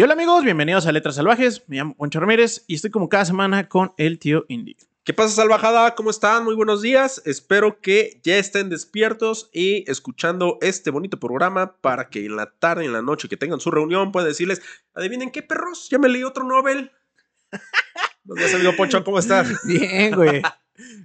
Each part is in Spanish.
Y hola amigos, bienvenidos a Letras Salvajes. Me llamo Juancho Ramírez y estoy como cada semana con el tío Indy. ¿Qué pasa, salvajada? ¿Cómo están? Muy buenos días. Espero que ya estén despiertos y escuchando este bonito programa para que en la tarde, en la noche que tengan su reunión, puedan decirles, adivinen qué perros, ya me leí otro Nobel. Buenos días, amigo Poncho, ¿cómo estás? Bien, güey.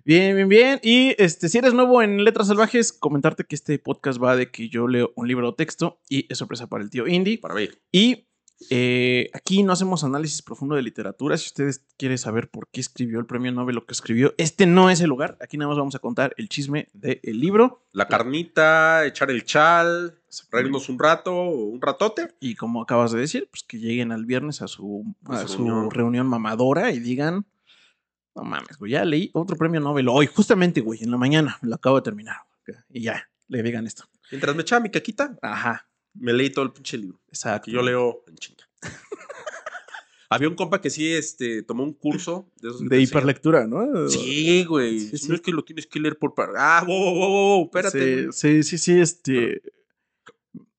Bien, bien, bien. Y este, si eres nuevo en Letras Salvajes, comentarte que este podcast va de que yo leo un libro o texto y es sorpresa para el tío Indy. Para mí. Y eh, aquí no hacemos análisis profundo de literatura. Si ustedes quieren saber por qué escribió el premio Nobel lo que escribió, este no es el lugar. Aquí nada más vamos a contar el chisme del libro. La carnita, echar el chal, reírnos un rato, un ratote. Y como acabas de decir, pues que lleguen al viernes a su, A a su su reunión. reunión mamadora y digan, no mames, güey, ya leí otro premio Nobel hoy, justamente, güey, en la mañana, lo acabo de terminar. Y ya, le digan esto. Mientras me echaba mi caquita, Ajá, me leí todo el pinche libro. exacto. Yo leo en chinga. Había un compa que sí este, tomó un curso de esos De hiperlectura, ¿no? Sí, güey. Sí, Si sí. No es que lo tienes que leer por par. Ah, wow, wow, wow, wow, espérate. Sí, sí, sí, sí, este.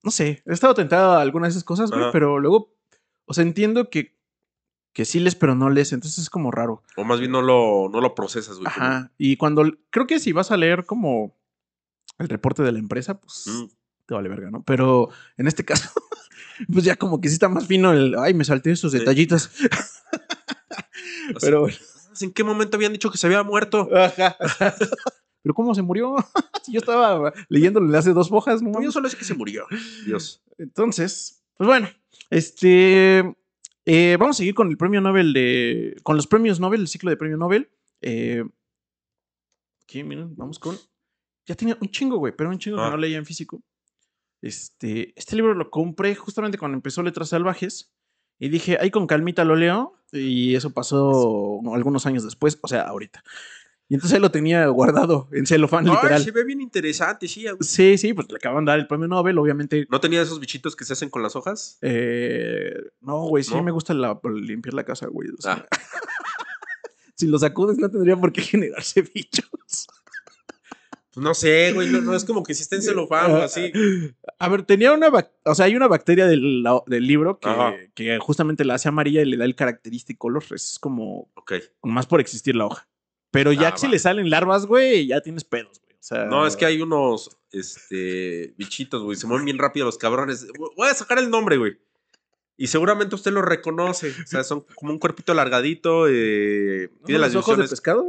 No sé, he estado tentado a algunas de esas cosas, güey, pero luego, o sea, entiendo que, que sí les, pero no les, entonces es como raro. O más bien no lo, no lo procesas, güey. Ajá. Y cuando, creo que si vas a leer como el reporte de la empresa, pues mm, te vale verga, ¿no? Pero en este caso, pues ya como que sí está más fino el, ay, me salté esos detallitos. pero, ¿En qué momento habían dicho que se había muerto? ajá. Pero ¿cómo se murió? si yo estaba leyéndole hace dos hojas, ¿no? Yo solo sé que se murió. Dios. Entonces, pues bueno, este, eh, vamos a seguir con el premio Nobel de, con los premios Nobel, el ciclo de premio Nobel. Eh, aquí, miren, vamos con, ya tenía un chingo, güey, pero un chingo que Ah. no leía en físico. Este, este libro lo compré justamente cuando empezó Letras Salvajes y dije, ahí con calmita lo leo y eso pasó algunos años después, o sea, ahorita. Y entonces lo tenía guardado en celofán Ay, literal. se ve bien interesante, sí. Sí, sí, pues le acaban de dar el premio Nobel, obviamente ¿No tenía esos bichitos que se hacen con las hojas? Eh, no, güey, sí ¿No? me gusta la- limpiar la casa, güey. o sea, Ah. si lo sacudes no tendría por qué generarse bichos. Pues no sé, güey. No, no es como que si está en celofán o así. A ver, tenía una, o sea, hay una bacteria del, del libro que, que justamente la hace amarilla y le da el característico color. Es como Ok. más por existir la hoja. Pero ya Ah, que si le salen larvas, güey, ya tienes pedos, güey. O sea, No, es que hay unos este, bichitos, güey. Se mueven bien rápido los cabrones. Voy a sacar el nombre, güey. Y seguramente usted lo reconoce. O sea, son como un cuerpito alargadito. Eh, ¿No tiene las los ojos de pescado?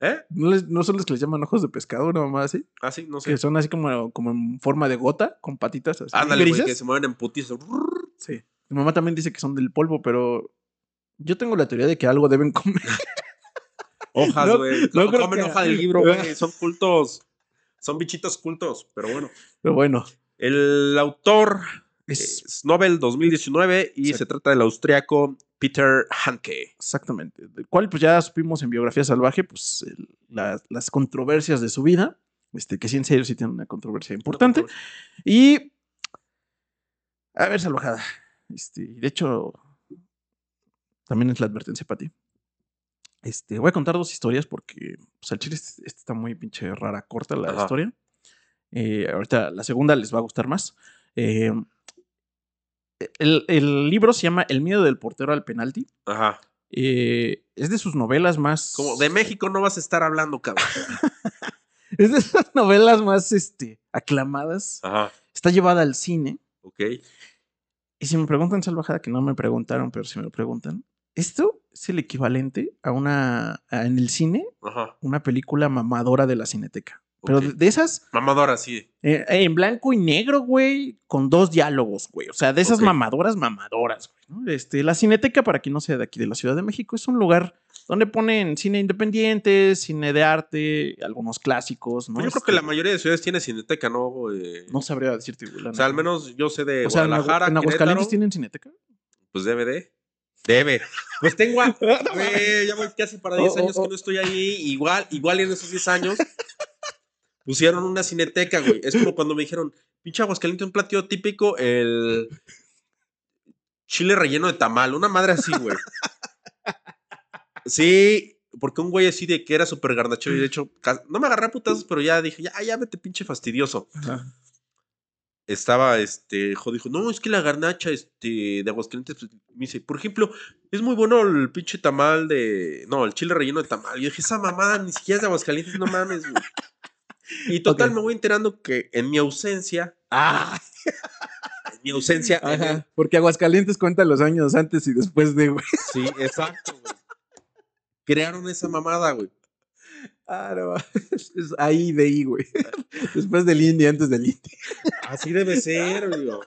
¿Eh? ¿No, les- ¿No son los que les llaman ojos de pescado, una mamá así? Ah, sí, no Que sé. son así como, como en forma de gota, con patitas así. Ándale, güey, que se mueven en putizo. Sí. Mi mamá también dice que son del polvo, pero yo tengo la teoría de que algo deben comer. Hojas, güey. no No, comen que- hoja del libro, güey. Son cultos. Son bichitos cultos, pero bueno. Pero bueno, El autor es es Nobel 2019 y Exacto. se trata del austriaco Peter Handke. exactamente. Del cual pues ya supimos en Biografía Salvaje, pues el- la- las controversias de su vida. Este, que sí en serio sí tiene una controversia importante. Y a ver, salvajada. Este, de hecho, también es la advertencia para ti. Este, voy a contar dos historias porque pues, al chile este, este está muy pinche rara, corta la Ajá. historia. Eh, ahorita la segunda les va a gustar más. Eh, el, el libro se llama El miedo del portero al penalti. Ajá. Eh, es de sus novelas más. Como de México no vas a estar hablando, cabrón. Es de sus novelas más este, aclamadas. Ajá. Está llevada al cine. Ok. Y si me preguntan, salvajada, que no me preguntaron, pero si me preguntan, esto es el equivalente a una, a- en el cine, Ajá. una película mamadora de la cineteca. Pero de, esas, Mamadora, sí. eh, en blanco y negro, güey, con dos diálogos, güey. O sea, de esas mamadoras, mamadoras, güey. ¿no? Este, la cineteca, para quien no sea de aquí de la Ciudad de México, es un lugar donde ponen cine independiente, cine de arte, algunos clásicos, ¿no? Pues yo creo Este, que la mayoría de ciudades tiene cineteca, ¿no? Eh, No sabría decirte, güey. o sea, al menos yo sé de O sea, en, Agu- Guadalajara, en Aguascalientes tienen cineteca. pues DVD. Debe. Pues tengo a... Güey, ya voy casi para 10 Oh, oh, años oh. que no estoy ahí. Igual, igual en esos 10 años pusieron una cineteca, güey. Es como cuando me dijeron, pinche Aguascalientes, un platillo típico, el chile relleno de tamal. Una madre así, güey. Sí, porque un güey así de que era súper garnacho y de hecho, no me agarré a putazos, pero ya dije, ya, ya vete pinche fastidioso. estaba, este, jo- dijo, no, es que la garnacha, este, de Aguascalientes, pues, me dice, por ejemplo, es muy bueno el pinche tamal de, no, el chile relleno de tamal. Yo dije, esa mamada ni siquiera es de Aguascalientes, no mames, güey. Y total, me voy enterando que en mi ausencia, Ah, en mi ausencia, el- ajá. Porque Aguascalientes cuenta los años antes y después de, güey. sí, exacto, güey. Crearon esa mamada, güey. Ah, no. Es ahí de ahí, güey. Después del indie, antes del indie. Así debe ser, digo.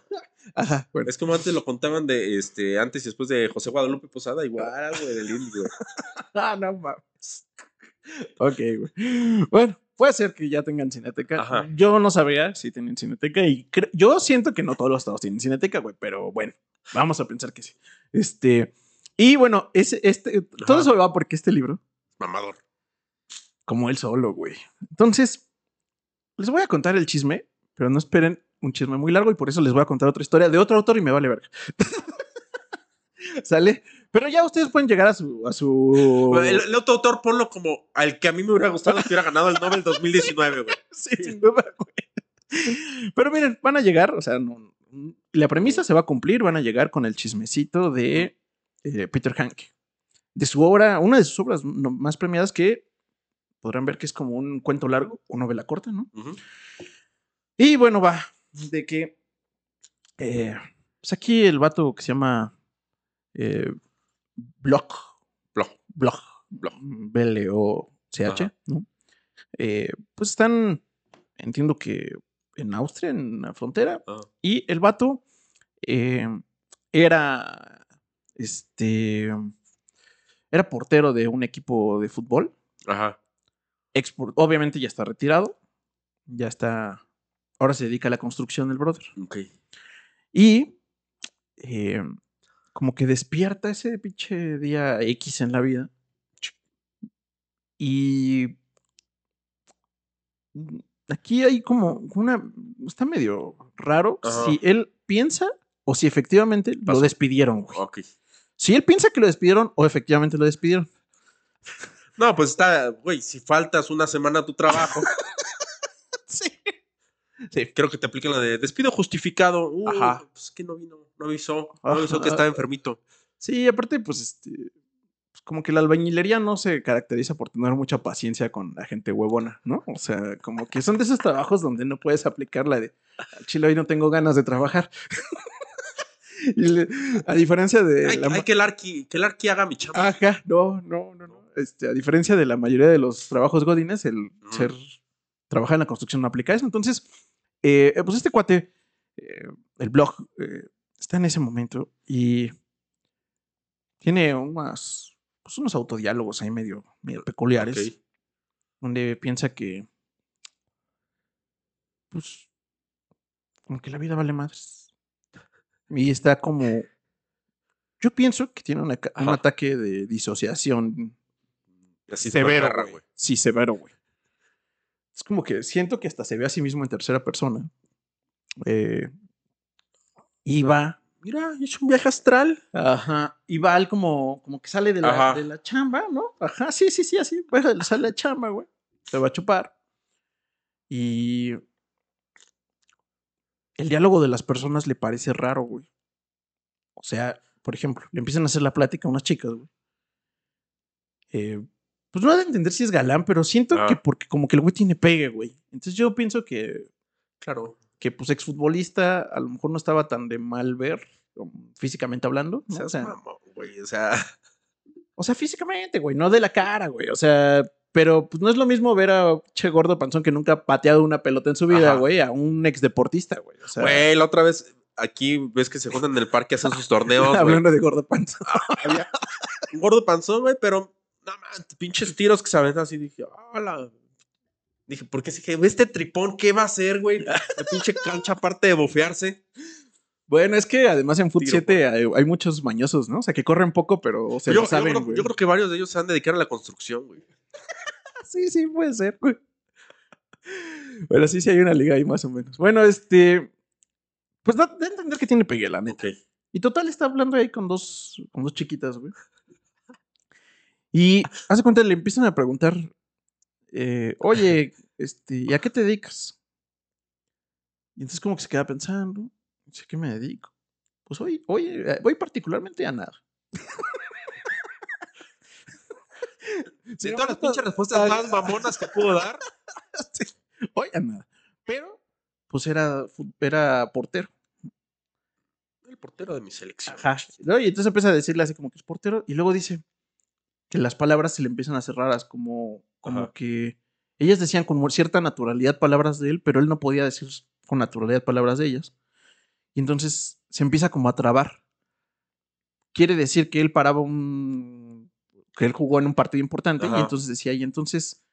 Ajá, bueno. Es como antes lo contaban de, este, antes y después de José Guadalupe Posada, igual, güey, del indio. Ah, no mames. Ok, güey. Bueno, puede ser que ya tengan cineteca. Ajá. Yo no sabía si tienen cineteca y yo siento que no todos los estados tienen cineteca, güey, pero bueno, vamos a pensar que sí. Este, y bueno, ese, este, todo eso va porque este libro, Mamador. como él solo, güey. Entonces, les voy a contar el chisme, pero no esperen un chisme muy largo y por eso les voy a contar otra historia de otro autor y me vale verga. ¿Sale? Pero ya ustedes pueden llegar a su... A su... El, el otro autor, ponlo como al que a mí me hubiera gustado que hubiera ganado el Nobel 2019, güey. Sí, sin duda, güey. Pero miren, van a llegar, o sea, no- la premisa se va a cumplir, van a llegar con el chismecito de eh, Peter Hanke. De su obra, una de sus obras más premiadas que podrán ver que es como un cuento largo o novela corta, ¿no? Y bueno, va, de que, eh, pues aquí el vato que se llama eh, Block, Blog. Blog, Blog. B-L-O-C-H. ¿no? Eh, pues están, entiendo que en Austria, en la frontera, Ah, y el vato eh, era, este, era portero de un equipo de fútbol. Ajá. Obviamente ya está retirado, ya está, ahora se dedica a la construcción del brother. Ok. Y eh, como que despierta ese pinche día X en la vida. Y mm, aquí hay como una... Está medio raro Ajá. si él piensa o si efectivamente lo despidieron. güey. Ok. Si él piensa que lo despidieron o efectivamente lo despidieron. No, pues está, güey, si faltas una semana a tu trabajo. Sí. creo que te aplican la de despido justificado. Uh, Ajá. Pues que no vino, no avisó, no avisó que estaba enfermito. Sí, aparte, pues, este, pues, como que la albañilería no se caracteriza por tener mucha paciencia con la gente huevona, ¿no? O sea, como que son de esos trabajos donde no puedes aplicar la de, "Al chile hoy no tengo ganas de trabajar. Y le- a diferencia de Hay, la hay que el arqui, que el arqui haga mi chamba. Ajá, no, no, no, no. Este, a diferencia de la mayoría de los trabajos godines, el ser trabajar en la construcción no aplica eso. Entonces, eh, pues este cuate, eh, el blog, eh, está en ese momento y tiene unas, pues unos autodiálogos ahí medio, medio peculiares, donde piensa que, pues, como que la vida vale madres. Y está como, yo pienso que tiene una un ataque de disociación Así se severo, güey. Sí, severo, güey. Es como que siento que hasta se ve a sí mismo en tercera persona. Eh, y va. Mira, es un viaje astral. Ajá. Y va él como, como que sale de la, de la chamba, ¿no? Ajá, sí, sí, sí, así. Bueno, sale la chamba, güey. Se va a chupar. Y. El diálogo de las personas le parece raro, güey. O sea, por ejemplo, le empiezan a hacer la plática a unas chicas, güey. Eh, pues no ha de entender si es galán, pero siento Ah. que porque como que el güey tiene pegue, güey. Entonces yo pienso que, Claro. que pues exfutbolista a lo mejor no estaba tan de mal ver, um, físicamente hablando. ¿no? O sea, mamón, güey. O sea, o sea, físicamente, güey, no de la cara, güey. O sea, pero pues no es lo mismo ver a Che Gordo Panzón que nunca ha pateado una pelota en su vida, güey, a un ex deportista, güey. O sea, güey, la otra vez aquí ves que se juntan en el parque, hacen sus torneos, hablando de Gordo Panzón. Gordo panzón, güey, pero no man, pinches tiros que se aventan así. Dije, hola. Dije, ¿por qué? Dije, este tripón, ¿qué va a hacer, güey? La pinche cancha, aparte de bofearse. Bueno, es que además en Foot Tiro, 7 hay, hay muchos mañosos, ¿no? O sea, que corren poco, pero se yo, lo yo saben, creo, güey. yo creo que varios de ellos se van a dedicar a la construcción, güey. Sí, sí, puede ser, güey. Pero sí, sí hay una liga ahí más o menos. Bueno, este. Pues da, da a entender que tiene pegue, la neta. Y total está hablando ahí con dos, con dos chiquitas, güey. Y hace cuenta, le empiezan a preguntar, eh, oye, este, ¿y a qué te dedicas? Y entonces como que se queda pensando, dice, ¿qué me dedico? Pues hoy, hoy eh, voy particularmente a nada. Sí, todas las pinches respuestas más mamonas que puedo dar. Sí, hoy a nada. Pero, pues era, era portero. El portero de mi selección. Ajá. Y entonces empieza a decirle así como que es portero. Y luego dice que las palabras se le empiezan a hacer raras, como, como Ajá. que ellas decían con cierta naturalidad palabras de él, pero él no podía decir con naturalidad palabras de ellas. Y entonces se empieza como a trabar. Quiere decir que él paraba un. que él jugó en un partido importante Ajá. y entonces decía, y entonces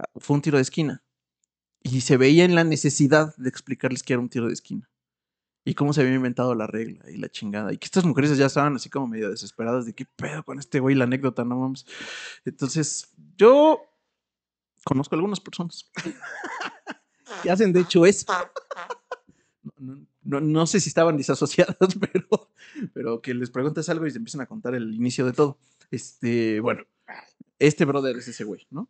ah, fue un tiro de esquina. Y se veía en la necesidad de explicarles que era un tiro de esquina. Y cómo se había inventado la regla y la chingada. Y que estas mujeres ya estaban así como medio desesperadas de qué pedo con este güey, la anécdota, no mames. Entonces, yo conozco algunas personas que hacen de hecho eso. No, no- sé si estaban disasociadas, pero, pero que les preguntas algo y se empiezan a contar el inicio de todo. Este, bueno, este brother es ese güey, ¿no?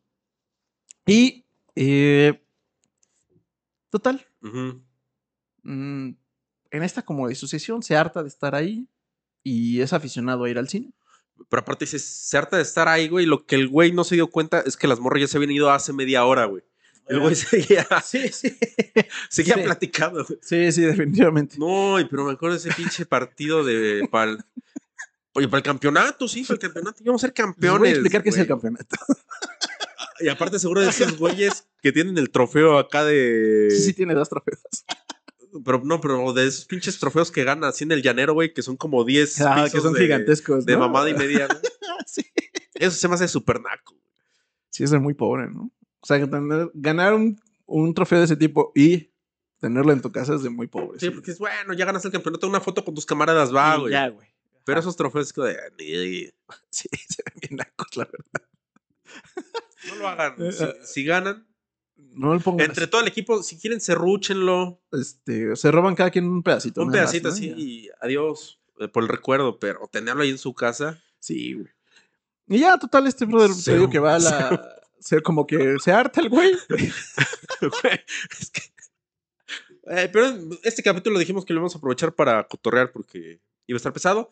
Y, eh, total, mm, en esta como disociación se harta de estar ahí y es aficionado a ir al cine. Pero aparte dices, se harta de estar ahí, güey. Lo que el güey no se dio cuenta es que las morras ya se habían ido hace media hora, güey. El güey seguía, Sí, sí. seguía Sí. platicando, güey. Sí, sí, definitivamente. No, pero me acuerdo de ese pinche partido de. Pal, oye, para el campeonato, sí, para el campeonato. Íbamos a ser Les campeones. voy a explicar qué es el campeonato. Y aparte, seguro de esos güeyes que tienen el trofeo acá de. Sí, sí, tiene dos trofeos. Pero no, pero de esos pinches trofeos que ganan así en el llanero, güey, que son como 10 Ah, que son de, gigantescos. de ¿no? mamada y media. güey. sí. Eso se me hace súper naco. sí, es de muy pobre, ¿no? O sea, que tener- ganar un, un trofeo de ese tipo y tenerlo en tu casa es de muy pobre. Sí, porque es bueno, ya ganas el campeonato, una foto con tus camaradas, va, güey. Ya, güey. Pero esos trofeos es que de. Sí, se ven bien nacos, la verdad. No lo hagan. Si, si ganan, No entre todo el equipo, si quieren, serrúchenlo. Este, se roban cada quien un pedacito. Un pedacito así y adiós eh, por el recuerdo, pero tenerlo ahí en su casa. Sí, güey. Y ya, total, este brother te digo que va a la. Ser como que se harta el güey. Güey, es que- Eh, pero este capítulo dijimos que lo íbamos a aprovechar para cotorrear porque iba a estar pesado.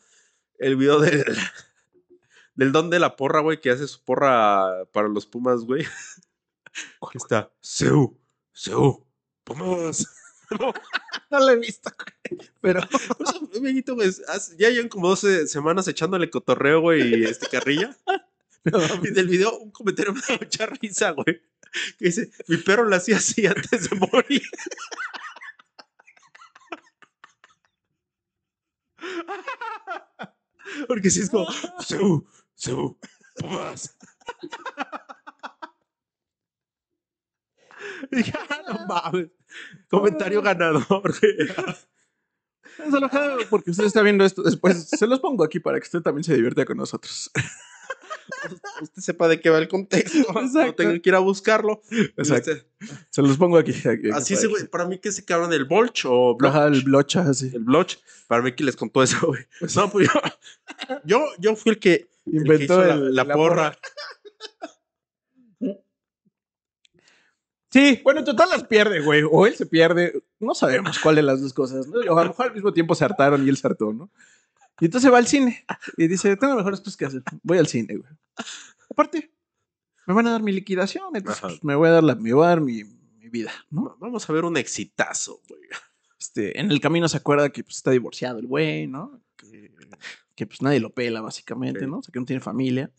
El video del, del don de la porra, güey, que hace su porra para los Pumas, güey. Está, Seu, Seu, Pumas. No, No lo he visto, güey. Pero. amiguito, güey, hace- ya llevan como 12 semanas echándole cotorreo, güey, y este carrilla. Y del video, un comentario me da mucha risa, güey. Que dice, mi perro lo hacía así antes de morir. Porque si es como, su, su, pumas. Y dije, "Ah, no mames. Comentario ganador, porque usted está viendo esto después. Se los pongo aquí para que usted también se divierta con nosotros. Usted sepa de qué va el contexto. No tenga que ir a buscarlo. Exacto. Este, Se los pongo aquí. aquí, así para güey. Mí que se cabrón el Bolch o Ajá, Bloch. el blocha, así. el Bloch, para mí que les contó eso, güey. No, pues yo, yo, yo fui el que el que Inventó la porra. Sí, bueno, en total las pierde, güey. O él se pierde. No sabemos cuál de las dos cosas, ¿no? O a lo mejor al mismo tiempo se hartaron y él se hartó, ¿no? Y entonces va al cine y dice, tengo mejores cosas que hacer. Voy al cine, güey. Aparte, me van a dar mi liquidación, entonces pues, me voy a dar, la, me voy a dar mi, mi vida, ¿no? Vamos a ver un exitazo, güey. Este, en el camino se acuerda que pues, está divorciado el güey, ¿no? Que, que, pues nadie lo pela, básicamente. ¿no? O sea, que no tiene familia.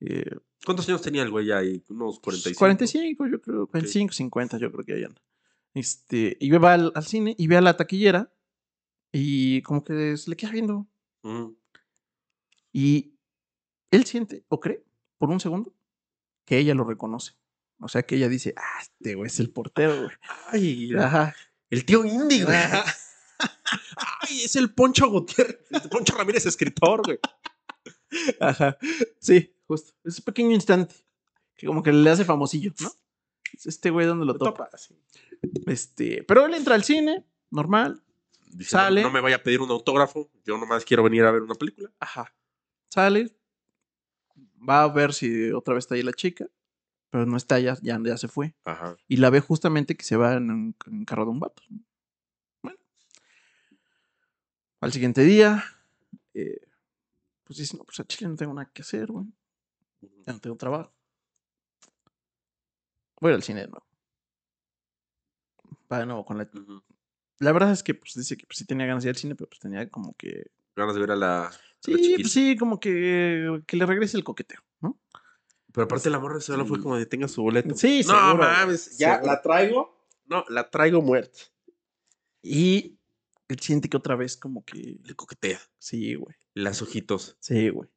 Eh, ¿Cuántos años tenía el güey ahí? Unos 45. 45, yo creo, 45, 50, yo creo que hayan. Este, y va al, al cine y ve a la taquillera y como que se le queda viendo. Ujú. Y él siente, o cree, por un segundo, que ella lo reconoce. O sea, que ella dice, ah, este güey es el portero, güey. Ay, Ajá. el tío Indy, güey. Ay, es el Poncho Gutiérrez. el Poncho Ramírez, escritor, güey. Ajá. Sí, justo. Ese pequeño instante que como que le hace famosillo, ¿no? Es Este güey donde lo Lo topa. topa, sí. Este, pero él entra al cine, normal, Dice, Sale. No, no me vaya a pedir un autógrafo. Yo nomás quiero venir a ver una película. Ajá. Sale. Va a ver si otra vez está ahí la chica. Pero no está, ya, ya, ya se fue. Ajá. Y la ve justamente que se va en un en carro de un vato. Al siguiente día, eh, pues dice, no, pues a Chile no tengo nada que hacer, güey. Ya no tengo trabajo. Voy al cine de nuevo. Va de nuevo con la... La verdad es que pues dice que pues, sí tenía ganas de ir al cine, pero pues tenía como que... Ganas de ver a la. a Sí, pues sí, como que, que le regrese el coqueteo, ¿no? Pero aparte la morra solo fue Sí. como de tenga su boleto. Sí, no seguro, mames, ya seguro. la traigo. No, la traigo muerta. Y él siente que otra vez como que... Le coquetea. Sí, güey. Las ojitos. Sí, güey.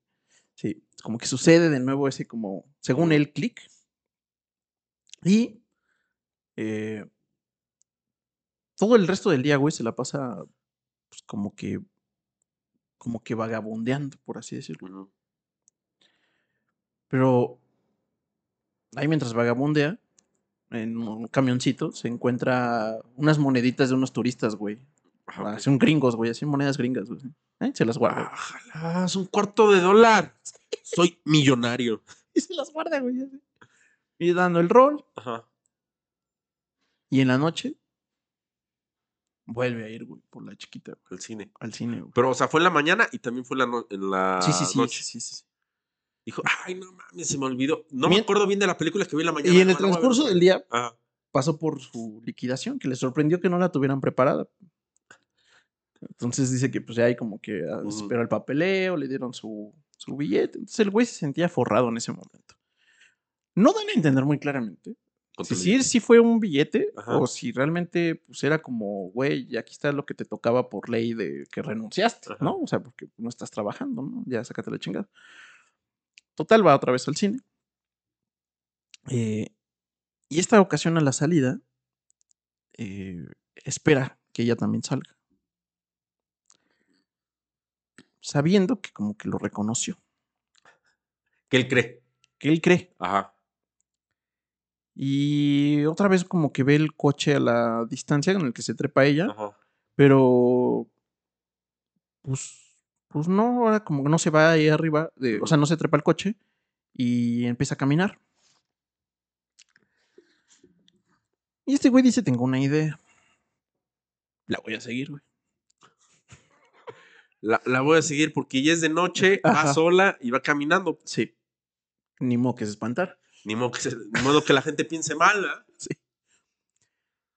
Sí, como que sucede de nuevo ese como, según él, clic. Y eh, todo el resto del día, güey, se la pasa pues, como que, como que vagabundeando, por así decirlo. Pero ahí mientras vagabundea, en un camioncito, se encuentra unas moneditas de unos turistas, güey. Ajá, ok. Son gringos, güey, así monedas gringas, güey. ¿Eh? Se las guarda. Ojalá, es un cuarto de dólar. Soy millonario. Y se las guarda, güey. así. Y dando el rol. Ajá. Y en la noche vuelve a ir, güey, por la chiquita, güey, El cine. al cine, güey. Pero, o sea, fue en la mañana y también fue en la, no- en la sí, sí, sí, noche. sí, sí, sí. Dijo, ay, no mames, se me olvidó. No me acuerdo bien de la película que vi en la mañana. Y en el transcurso del día Ajá. pasó por su liquidación, que le sorprendió que no la tuvieran preparada. Entonces dice que pues ya hay como que ah, esperó el papeleo, le dieron su, su billete. Entonces el güey se sentía forrado en ese momento. No dan a entender muy claramente si sí, sí fue un billete Ajá. o si realmente pues era como, güey, aquí está lo que te tocaba por ley de que renunciaste, Ajá. ¿no? O sea, porque no estás trabajando, ¿no? Ya sácate la chingada. Total, va otra vez al cine. Eh, y esta ocasión a la salida, eh, espera que ella también salga. Sabiendo que como que lo reconoció. Que él cree. Que él cree. Ajá. Y otra vez como que ve el coche a la distancia en el que se trepa ella. Ajá. Pero. Pues. Pues no, ahora como que no se va ahí arriba. de- o sea, no se trepa el coche. Y empieza a caminar. Y este güey dice: Tengo una idea. La voy a seguir, güey. La, la voy a seguir porque ya es de noche, va sola y va caminando. Sí. Ni modo que se espantar. Ni modo que, se- ni modo que la gente piense mal. ¿ah?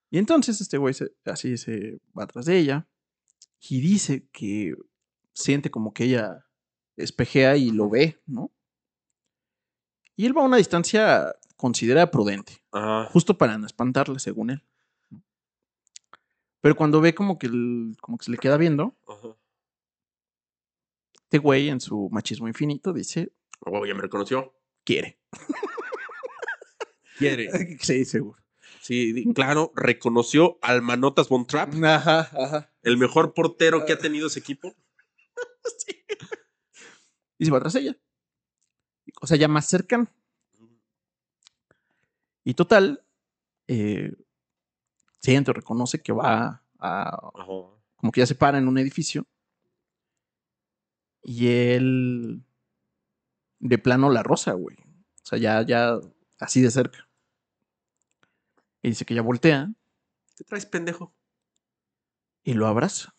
Y entonces este güey se- así se va atrás de ella. Y dice que siente como que ella espejea y lo ve, ¿no? Y él va a una distancia considera prudente. Ajá. justo para no espantarla, según él. Pero cuando ve como que, el- como que se le queda viendo, Ajá. Este güey en su machismo infinito dice, Oh, ya me reconoció. quiere. Quiere. Sí, seguro. Sí, claro, reconoció al Manotas Von Trapp, Ajá, ajá. el mejor portero que ha tenido ese equipo. Y se va tras ella. O sea, ya más cercano. Y total, eh, siente reconoce que va a, Ajá. como que ya se para en un edificio. Y él de plano la rosa, güey. O sea, ya, ya así de cerca. Y dice que ya voltea ¿Qué traes, pendejo? y lo abraza.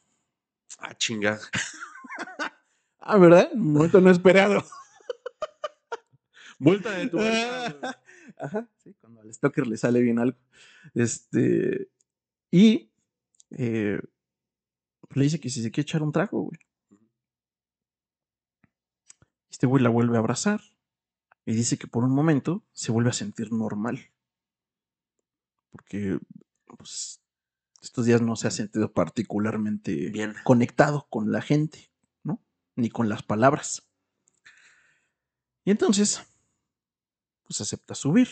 Ah, chinga. Ah, ¿verdad? Un momento no esperado. Vuelta de tu Ajá, sí, cuando al Stalker le sale bien algo. Este. Y eh, le dice que si se quiere echar un trago, güey. Este güey la vuelve a abrazar y dice que por un momento se vuelve a sentir normal. Porque pues, estos días no se ha sentido particularmente Bien. conectado con la gente, ¿no? Ni con las palabras. Y entonces, pues acepta subir.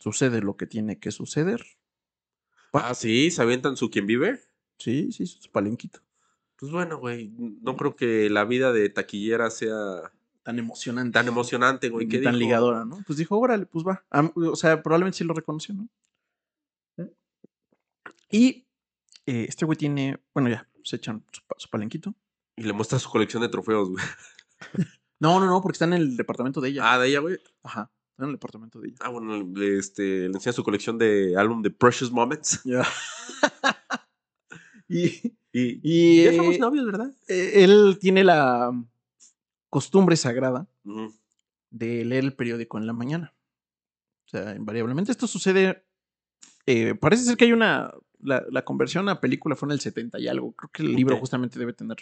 Sucede lo que tiene que suceder. Ah, sí, se avientan su quien vive. Sí, sí, su palenquito. Pues bueno, güey, no creo que la vida de taquillera sea Tan emocionante. tan emocionante, güey. y ¿Qué tan dijo? ligadora, ¿no? Pues dijo, órale, pues va. O sea, probablemente sí lo reconoció, ¿no? Y eh, este güey tiene, bueno, ya, se echan su, su palenquito. Y le muestra su colección de trofeos, güey. No, no, no, porque está en el departamento de ella. Ah, de ella, güey. Ajá, está en el departamento de ella. Ah, bueno, le, este, le enseña su colección de álbum de Precious Moments. Ya. y, Y, Y ya somos eh, novios, ¿verdad? eh, él tiene la costumbre sagrada de leer el periódico en la mañana. O sea, invariablemente esto sucede. eh, parece ser que hay una. La, la conversión a película fue en el 70 y algo. Creo que el libro justamente debe tener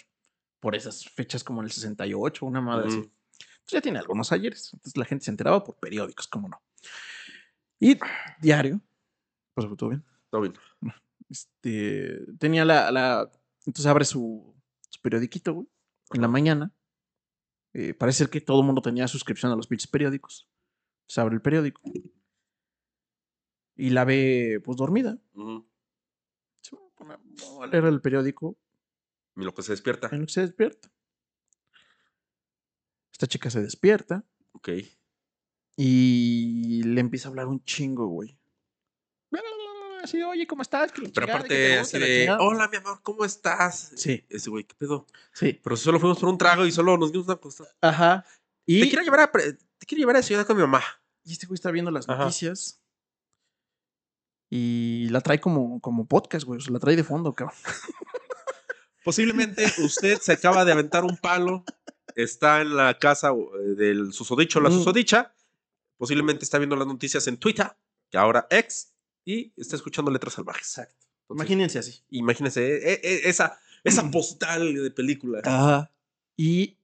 por esas fechas como en el 68, una madre así. Ujú. Entonces ya tiene algunos ayeres. Entonces la gente se enteraba por periódicos, cómo no. Y diario. Pues todo bien. Todo bien. Este, tenía la, la- entonces abre su, su periodiquito, güey, en la mañana. Eh, parece ser que todo el mundo tenía suscripción a los pinches periódicos. Se abre el periódico. Y la ve, pues, dormida. Ujú. Se va a poner- va a leer el periódico Y lo que se despierta. en lo que se despierta. Esta chica se despierta Ok. y le empieza a hablar un chingo, güey. Así, oye, ¿cómo estás? Pero chingada, aparte, gusta, así la de, chingada". hola, mi amor, ¿cómo estás? Sí. Ese güey, ¿qué pedo? Sí. Pero si solo fuimos por un trago y solo nos dimos una cosa. Ajá. Y Te quiero llevar a, pre- te quiero llevar a ciudad con mi mamá. Y este güey está viendo las Ajá. noticias. Y la trae como, como podcast, güey. O sea, la trae de fondo, cabrón. Posiblemente usted se acaba de aventar un palo, está en la casa eh, del susodicho o la susodicha, posiblemente está viendo las noticias en Twitter, que ahora ex, y está escuchando letras salvajes. Exacto. Entonces, Imagínense así. Imagínense eh, eh, esa, esa postal de película. Ajá. Y.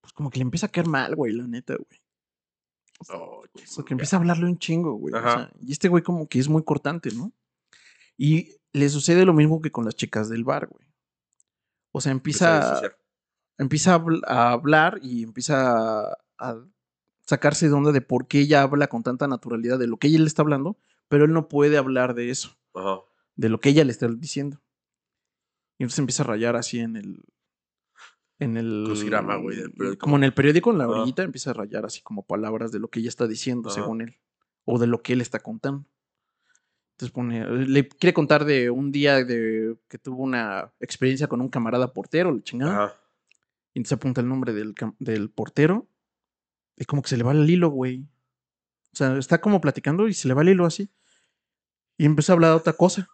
Pues como que le empieza a caer mal, güey, la neta, güey. Oh, O sea, que empieza a hablarle un chingo, güey. o sea, y este güey como que es muy cortante, ¿no? Y le sucede lo mismo que con las chicas del bar, güey. O sea, empieza empieza, a, habl- a hablar y empieza a, a sacarse de onda de por qué ella habla con tanta naturalidad de lo que ella le está hablando, pero él no puede hablar de eso, Ajá. de lo que ella le está diciendo. Y entonces empieza a rayar así en el. En el. Crucigrama, güey, del periódico. Como en el periódico, en la Ajá. orillita, empieza a rayar así como palabras de lo que ella está diciendo, Ajá. según él. O de lo que él está contando. Entonces pone. Le quiere contar de un día de que tuvo una experiencia con un camarada portero, la chingada. Y entonces apunta el nombre del, del portero. Y como que se le va el hilo, güey. O sea, está como platicando y se le va el hilo así. Y empieza a hablar de otra cosa.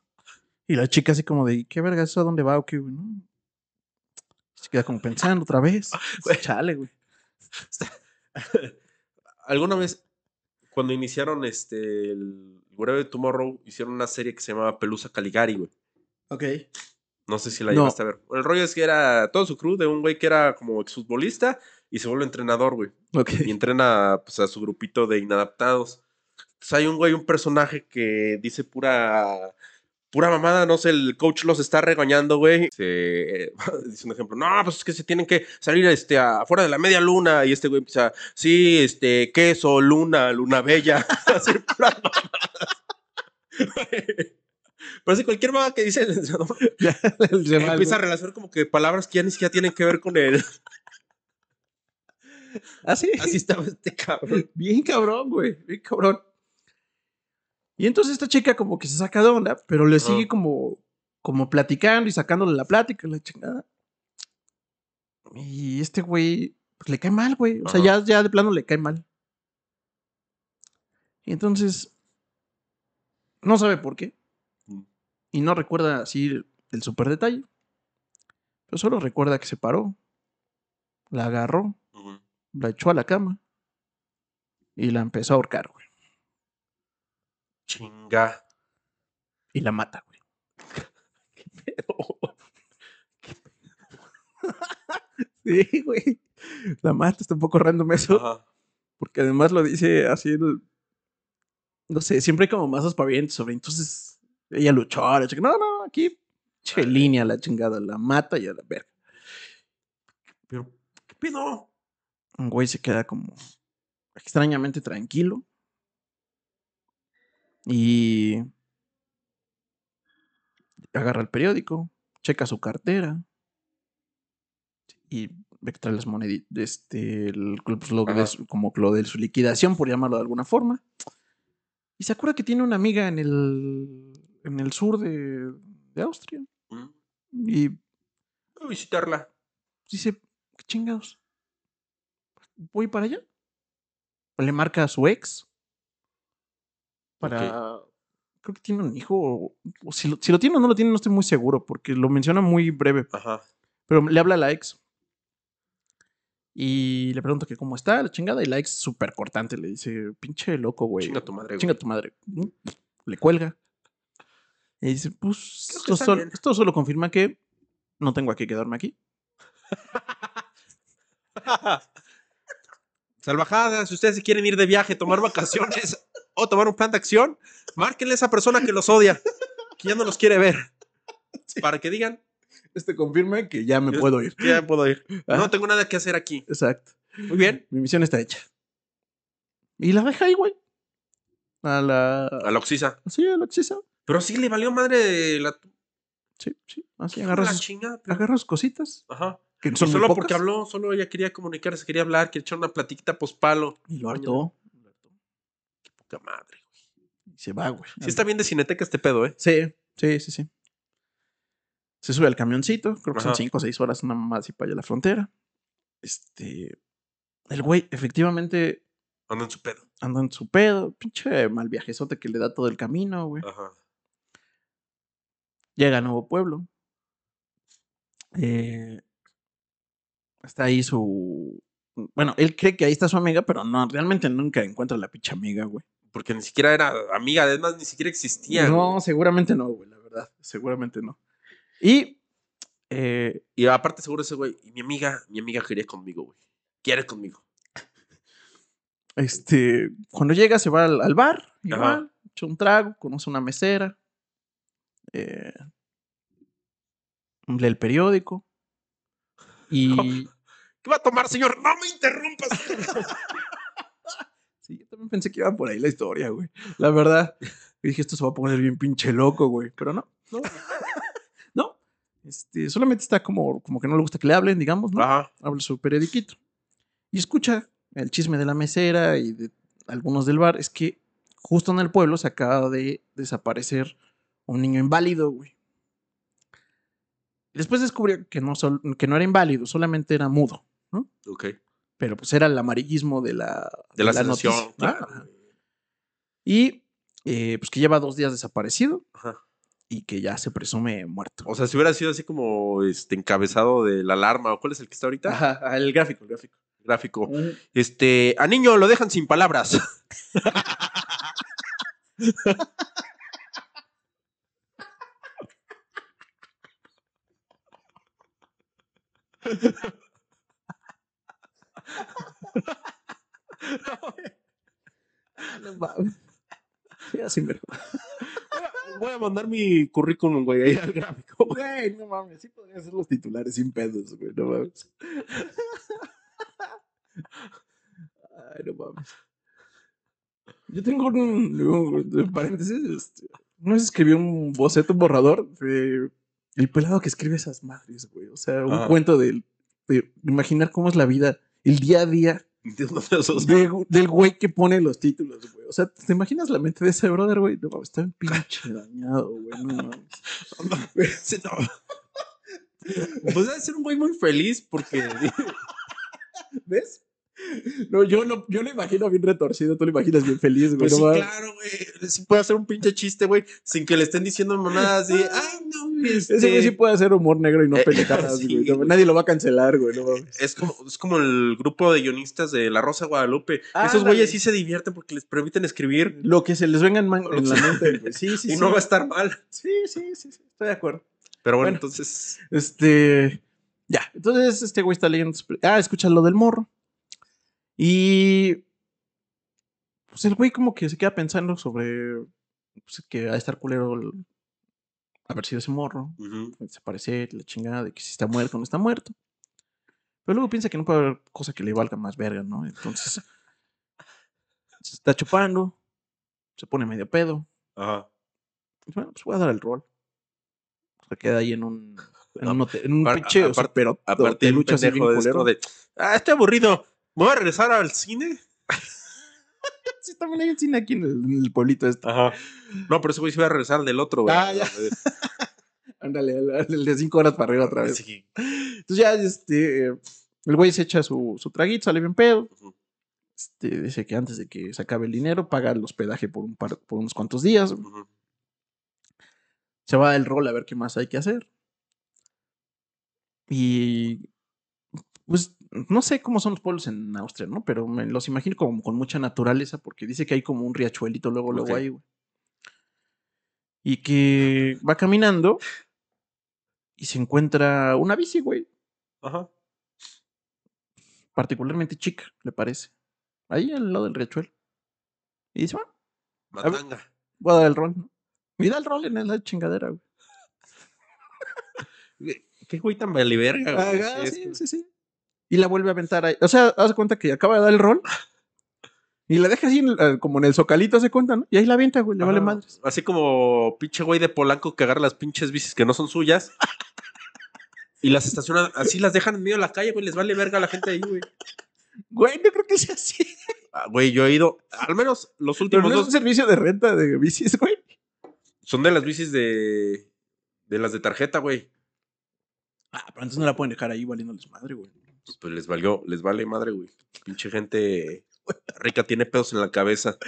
Y la chica así como de, ¿qué verga eso? ¿A dónde va o qué, güey? ¿no? Se queda como pensando otra vez. Güey. Chale, güey. ¿Alguna vez, cuando iniciaron este, el Whatever Tomorrow, hicieron una serie que se llamaba Pelusa Caligari, güey? Ok. No sé si la No. llegaste a ver. El rollo es que era todo su crew de un güey que era como exfutbolista y se vuelve entrenador, güey. Ok. Y entrena pues, a su grupito de inadaptados. Entonces hay un güey, un personaje que dice pura. Pura mamada, no sé, el coach los está regañando, güey. Se- dice un ejemplo, no, pues es que se tienen que salir este, afuera de la media luna. Y este güey empieza, sí, este, queso, luna, luna bella. Así, puras mamadas. Pero así, cualquier mamada que dice el entrenador, Ya, el Real, empieza a relacionar como que palabras que ya ni siquiera tienen que ver con él. Así. Así estaba este cabrón. Bien cabrón, güey. Bien cabrón. Y entonces esta chica como que se saca de onda, pero le sigue como, como platicando y sacándole la plática, la chingada. Y este güey, pues le cae mal, güey. O sea, ya, ya de plano le cae mal. Y entonces, no sabe por qué. Mm. Y no recuerda así el, el super detalle. Pero solo recuerda que se paró, la agarró. La echó a la cama y la empezó a ahorcar, güey. Chinga. Y la mata, güey. Sí, güey. La mata, está un poco random eso. Ajá. Porque además lo dice así el. No sé, siempre hay como más aspavientos sobre. Entonces, ella luchó, la chica. No, no, aquí. Che, línea la chingada, la mata y a la verga. Pero, ¿qué pedo? Un güey se queda como extrañamente tranquilo. Y agarra el periódico, checa su cartera y ve que trae las moneditas, este, el- pues, lo de su- como lo de su liquidación, por llamarlo de alguna forma. Y se acuerda que tiene una amiga en el, en el sur de, de Austria. Mm. Y Voy a visitarla. dice, ¿qué chingados? Voy para allá. Le marca a su ex para, creo que tiene un hijo. O, o si, lo, si lo tiene o no lo tiene, no estoy muy seguro, porque lo menciona muy breve. Ajá. Pero le habla a la ex. Y le pregunta que cómo está, la chingada. Y la ex, súper cortante, le dice: Pinche loco, güey. Chinga tu madre, güey. Chinga tu madre. Le cuelga. Y dice: Pues esto, está sol- bien. esto solo confirma que no tengo a qué quedarme aquí. Salvajadas, si ustedes se quieren ir de viaje, tomar vacaciones o tomar un plan de acción, márquenle a esa persona que los odia, que ya no los quiere ver. Para que digan Este confirma que ya me Yo- puedo ir. ya puedo ir. Ajá. No tengo nada que hacer aquí. Exacto. Muy bien. Mi misión está hecha. Y la deja ahí, güey. A la. A la Oxisa. Sí, a la Oxisa. Pero sí le valió madre la, Sí, sí. Así Hijo de agarra la sus, chingada. pero- agarra sus cositas. Ajá. Que son muy solo pocas, porque habló, solo ella quería comunicarse, quería hablar, quería echar una platiquita pospalo. Y lo hartó. Qué poca madre, güey. Y se va, güey. Sí está bien de cineteca este pedo, ¿eh? Sí, sí, sí, sí. Se sube al camioncito. Creo que son cinco o seis horas nada más y para allá a la frontera. Este. El güey, efectivamente, Anda en su pedo. anda en su pedo. Pinche mal viajezote que le da todo el camino, güey. Ajá. Llega a Nuevo Pueblo. Eh, está ahí su. Bueno, él cree que ahí está su amiga, pero no, realmente nunca encuentra la pinche amiga, güey. Porque ni siquiera era amiga, además ni siquiera existía. No, güey. seguramente no, güey, la verdad. Seguramente no. Y. eh, Y aparte seguro ese güey, y mi amiga, mi amiga quería conmigo, güey. Quiere conmigo. este. Cuando llega, se va al, al bar, igual, echa un trago, conoce una mesera. eh, lee el periódico. Y. ¿Qué va a tomar, señor? No me interrumpas. Sí, yo también pensé que iba por ahí la historia, güey. La verdad. Dije, esto se va a poner bien pinche loco, güey. Pero no, no. no. Este, solamente está como, como que no le gusta que le hablen, digamos, ¿no? Ajá. Habla su periodiquito. Y escucha el chisme de la mesera y de algunos del bar. Es que justo en el pueblo se acaba de desaparecer un niño inválido, güey. Y después descubrió que no, que no era inválido, solamente era mudo. Ok. Pero pues era el amarillismo de la, De la, noticia. ¿no? claro. Y eh, pues que lleva dos días desaparecido Ajá. y que ya se presume muerto. O sea, si hubiera sido así como este encabezado de la alarma, ¿o cuál es el que está ahorita? Ajá, ajá, el gráfico, el gráfico. Gráfico. Este, a niño lo dejan sin palabras. No mames. Sí, así mero. Voy a mandar mi currículum, güey, ahí al gráfico. Güey, no mames, sí podrían ser los titulares sin pedos, güey, no mames. Ay, no mames. Yo tengo un, paréntesis, este, una vez escribí un boceto, un borrador de el pelado que escribe esas madres, güey. O sea, un Ajá. cuento del- de, imaginar cómo es la vida, el día a día De del güey que pone los títulos, güey. O sea, ¿te imaginas la mente de ese brother, güey? No está bien pinche dañado, güey. No no. Pues debe ser un güey muy feliz porque. ¿Ves? No, yo no, yo lo imagino bien retorcido, tú lo imaginas bien feliz, güey. Pues no sí, claro, güey. Sí puede hacer un pinche chiste, güey, sin que le estén diciendo mamadas así. Ay, no, este... Ese güey sí puede hacer humor negro y no Eh, pendejadas, sí, güey. No, nadie lo va a cancelar, güey. No mames. Es como, es como el grupo de guionistas de La Rosa Guadalupe. Esos güeyes sí se divierten porque les permiten escribir Lo que se les venga en, en la Sí. mente, güey. Sí, sí, y sí. no va a estar mal. Sí, sí, sí, sí. Estoy de acuerdo. Pero bueno, Bueno. entonces. Este. Ya. Entonces, este güey está leyendo. Ah, escucha lo del morro. Y. Pues el güey como que se queda pensando sobre. Pues, que va a estar culero el- haber sido ese morro. ujú, Desaparecer, la chingada de que si está muerto o no está muerto. Pero luego piensa que no puede haber cosa que le valga más verga, ¿no? Entonces. se está chupando. Se pone medio pedo. Ajá. y Bueno, pues voy a dar el rol. Se queda ahí en un. En un, hotel- en un pinche pero Aparte, el lucha de de. Ah, estoy aburrido. ¿Me voy a regresar al cine? Sí, también hay un cine aquí en el, en el pueblito este. Ajá. No, pero ese güey se va a regresar al del otro, güey. Ah, ya. Ándale, al- al de cinco horas para arriba otra vez. Sí. Entonces ya, este, el güey se echa su, su traguito, sale bien pedo. Este, dice que antes de que se acabe el dinero, paga el hospedaje por, un par, por unos cuantos días. Se va el rol a ver qué más hay que hacer. Y pues no sé cómo son los pueblos en Austria, ¿no? Pero me los imagino como con mucha naturaleza porque dice que hay como un riachuelito luego, luego Ok. ahí, güey. Y que va caminando y se encuentra una bici, güey, Ajá. particularmente chica, le parece. Ahí al lado del riachuelo. Y dice, bueno, ver. Matanga. voy a dar el rol, ¿no? Y da el rol en la chingadera, güey. Qué güey tan valiverga, güey. Ajá, Sí, sí, sí. Y la vuelve a aventar ahí. O sea, haz cuenta que acaba de dar el rol. Y la deja así en el- como en el socalito, se cuenta, ¿no? Y ahí la avienta, güey, le vale madres. Así como pinche güey de Polanco que agarra las pinches bicis que no son suyas. y las estaciona, así las dejan en medio de la calle, güey. Les vale verga a la gente ahí, güey. Güey, no creo que sea así. Ah, Güey, yo he ido, al menos los Pero últimos no es un servicio de renta de bicis, güey. son de las bicis de. de las de tarjeta, güey. Ah, pero entonces no la pueden dejar ahí valiéndoles madre, güey. Pues, pues les valió, les vale madre, güey. Pinche gente rica tiene pedos en la cabeza.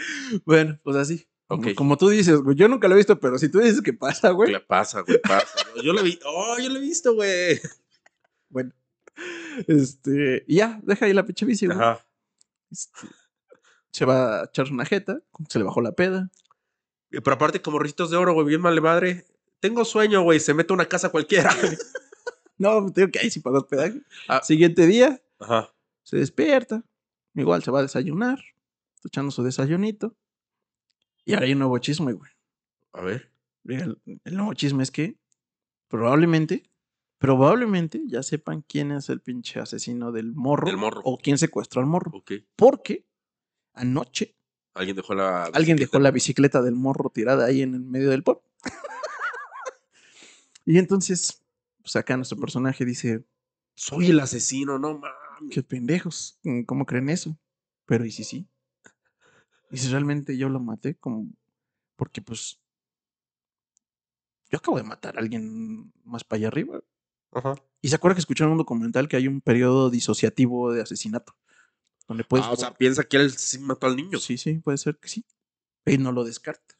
Bueno, pues así. Ok. Como, como tú dices, güey. Yo nunca lo he visto, pero si tú dices que pasa, güey. ¿Qué pasa, güey? Pasa. Yo lo vi. Oh, yo lo he visto, güey. Bueno. Este. Y ya, deja ahí la pinche bici, güey. Ajá. Este, se va a echarse una jeta. Se le bajó la peda. Pero aparte, como ricitos de oro, güey, bien vale madre. Tengo sueño, güey. Se mete a una casa cualquiera. No, te digo que ahí sí pagó hospedaje. Ah. Siguiente día, Ajá. se despierta. Igual se va a desayunar. Está echando su desayunito. Y ahora hay un nuevo chisme, güey. A ver. El, el nuevo chisme es que probablemente, probablemente ya sepan quién es el pinche asesino del morro. Del morro. O quién secuestró al morro. Ok. Porque anoche Alguien dejó la. alguien dejó la bicicleta del morro tirada ahí en el medio del pueblo. y entonces, pues acá nuestro personaje dice, Soy el asesino, no mames. qué pendejos, ¿cómo creen eso? Pero y si sí. Y si realmente yo lo maté, como, porque pues, yo acabo de matar a alguien más para allá arriba. Ajá. Y se acuerda que escucharon un documental que hay un periodo disociativo de asesinato. Donde puedes. Ah, o sea, piensa que él sí mató al niño. sí, sí, puede ser que sí. Y no lo descarta.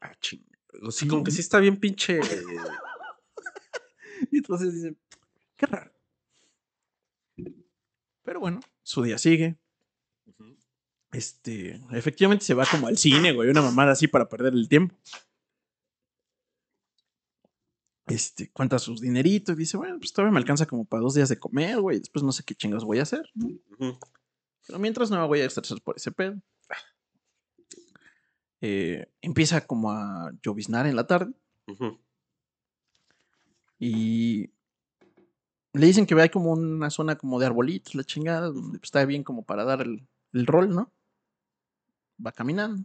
Ah, ching. Sí, como que sí está bien pinche. Y entonces dicen, qué raro. Pero bueno, su día sigue. Este, efectivamente se va como al cine, güey, una mamada así para perder el tiempo. Este, cuenta sus dineritos y dice, bueno, pues todavía me alcanza como para dos días de comer, güey. Después no sé qué chingas voy a hacer. Pero mientras no me voy a estresar por ese pedo. Eh, empieza como a lloviznar en la tarde Ujú. Y le dicen que hay como una zona como de arbolitos, la chingada, donde pues, está bien como para dar el, el rol, ¿no? Va caminando.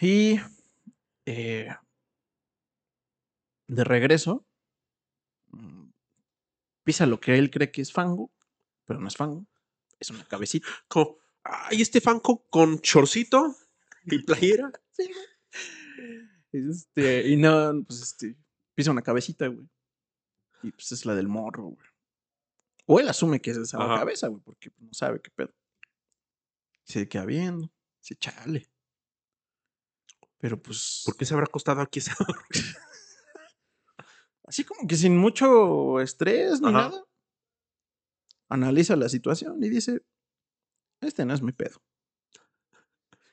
Y eh, de regreso, mm, pisa lo que él cree que es fango, pero no es fango, es una cabecita. Como, ay, este fanco con chorcito y playera. Este, y no, pues este, pisa una cabecita, güey. Y pues es la del morro, güey. O él asume que es esa la cabeza, güey, porque no sabe qué pedo. Se queda viendo, se chale. Pero pues, ¿Por qué se habrá acostado aquí ese así como que sin mucho estrés ni Ajá. nada, analiza la situación y dice, este no es mi pedo.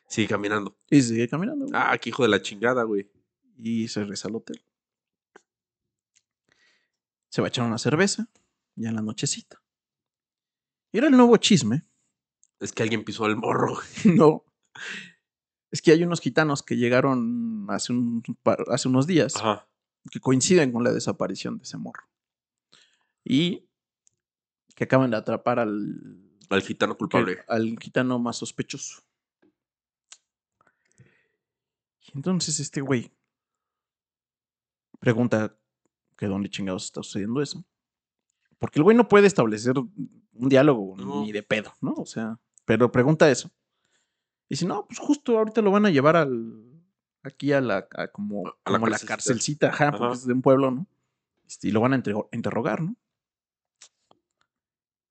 Sigue caminando. Y sigue caminando, güey. Ah, qué hijo de la chingada, güey. y se regresa al hotel. Se va a echar una cerveza, ya en la nochecita. Y era el nuevo chisme. Es que alguien pisó al morro. no. Es que hay unos gitanos que llegaron hace, un par- hace unos días Ajá. que coinciden con la desaparición de ese morro. Y que acaban de atrapar al, Al gitano culpable. al gitano más sospechoso. Y entonces este güey pregunta que dónde chingados está sucediendo eso. Porque el güey no puede establecer un diálogo No. ni de pedo, ¿no? O sea, pero pregunta eso. Y dice, no, pues justo ahorita lo van a llevar al aquí a la a como, A como la carcelcita, ajá, Ajá. porque es de un pueblo, ¿no? Este, y lo van a interro- interrogar, ¿no?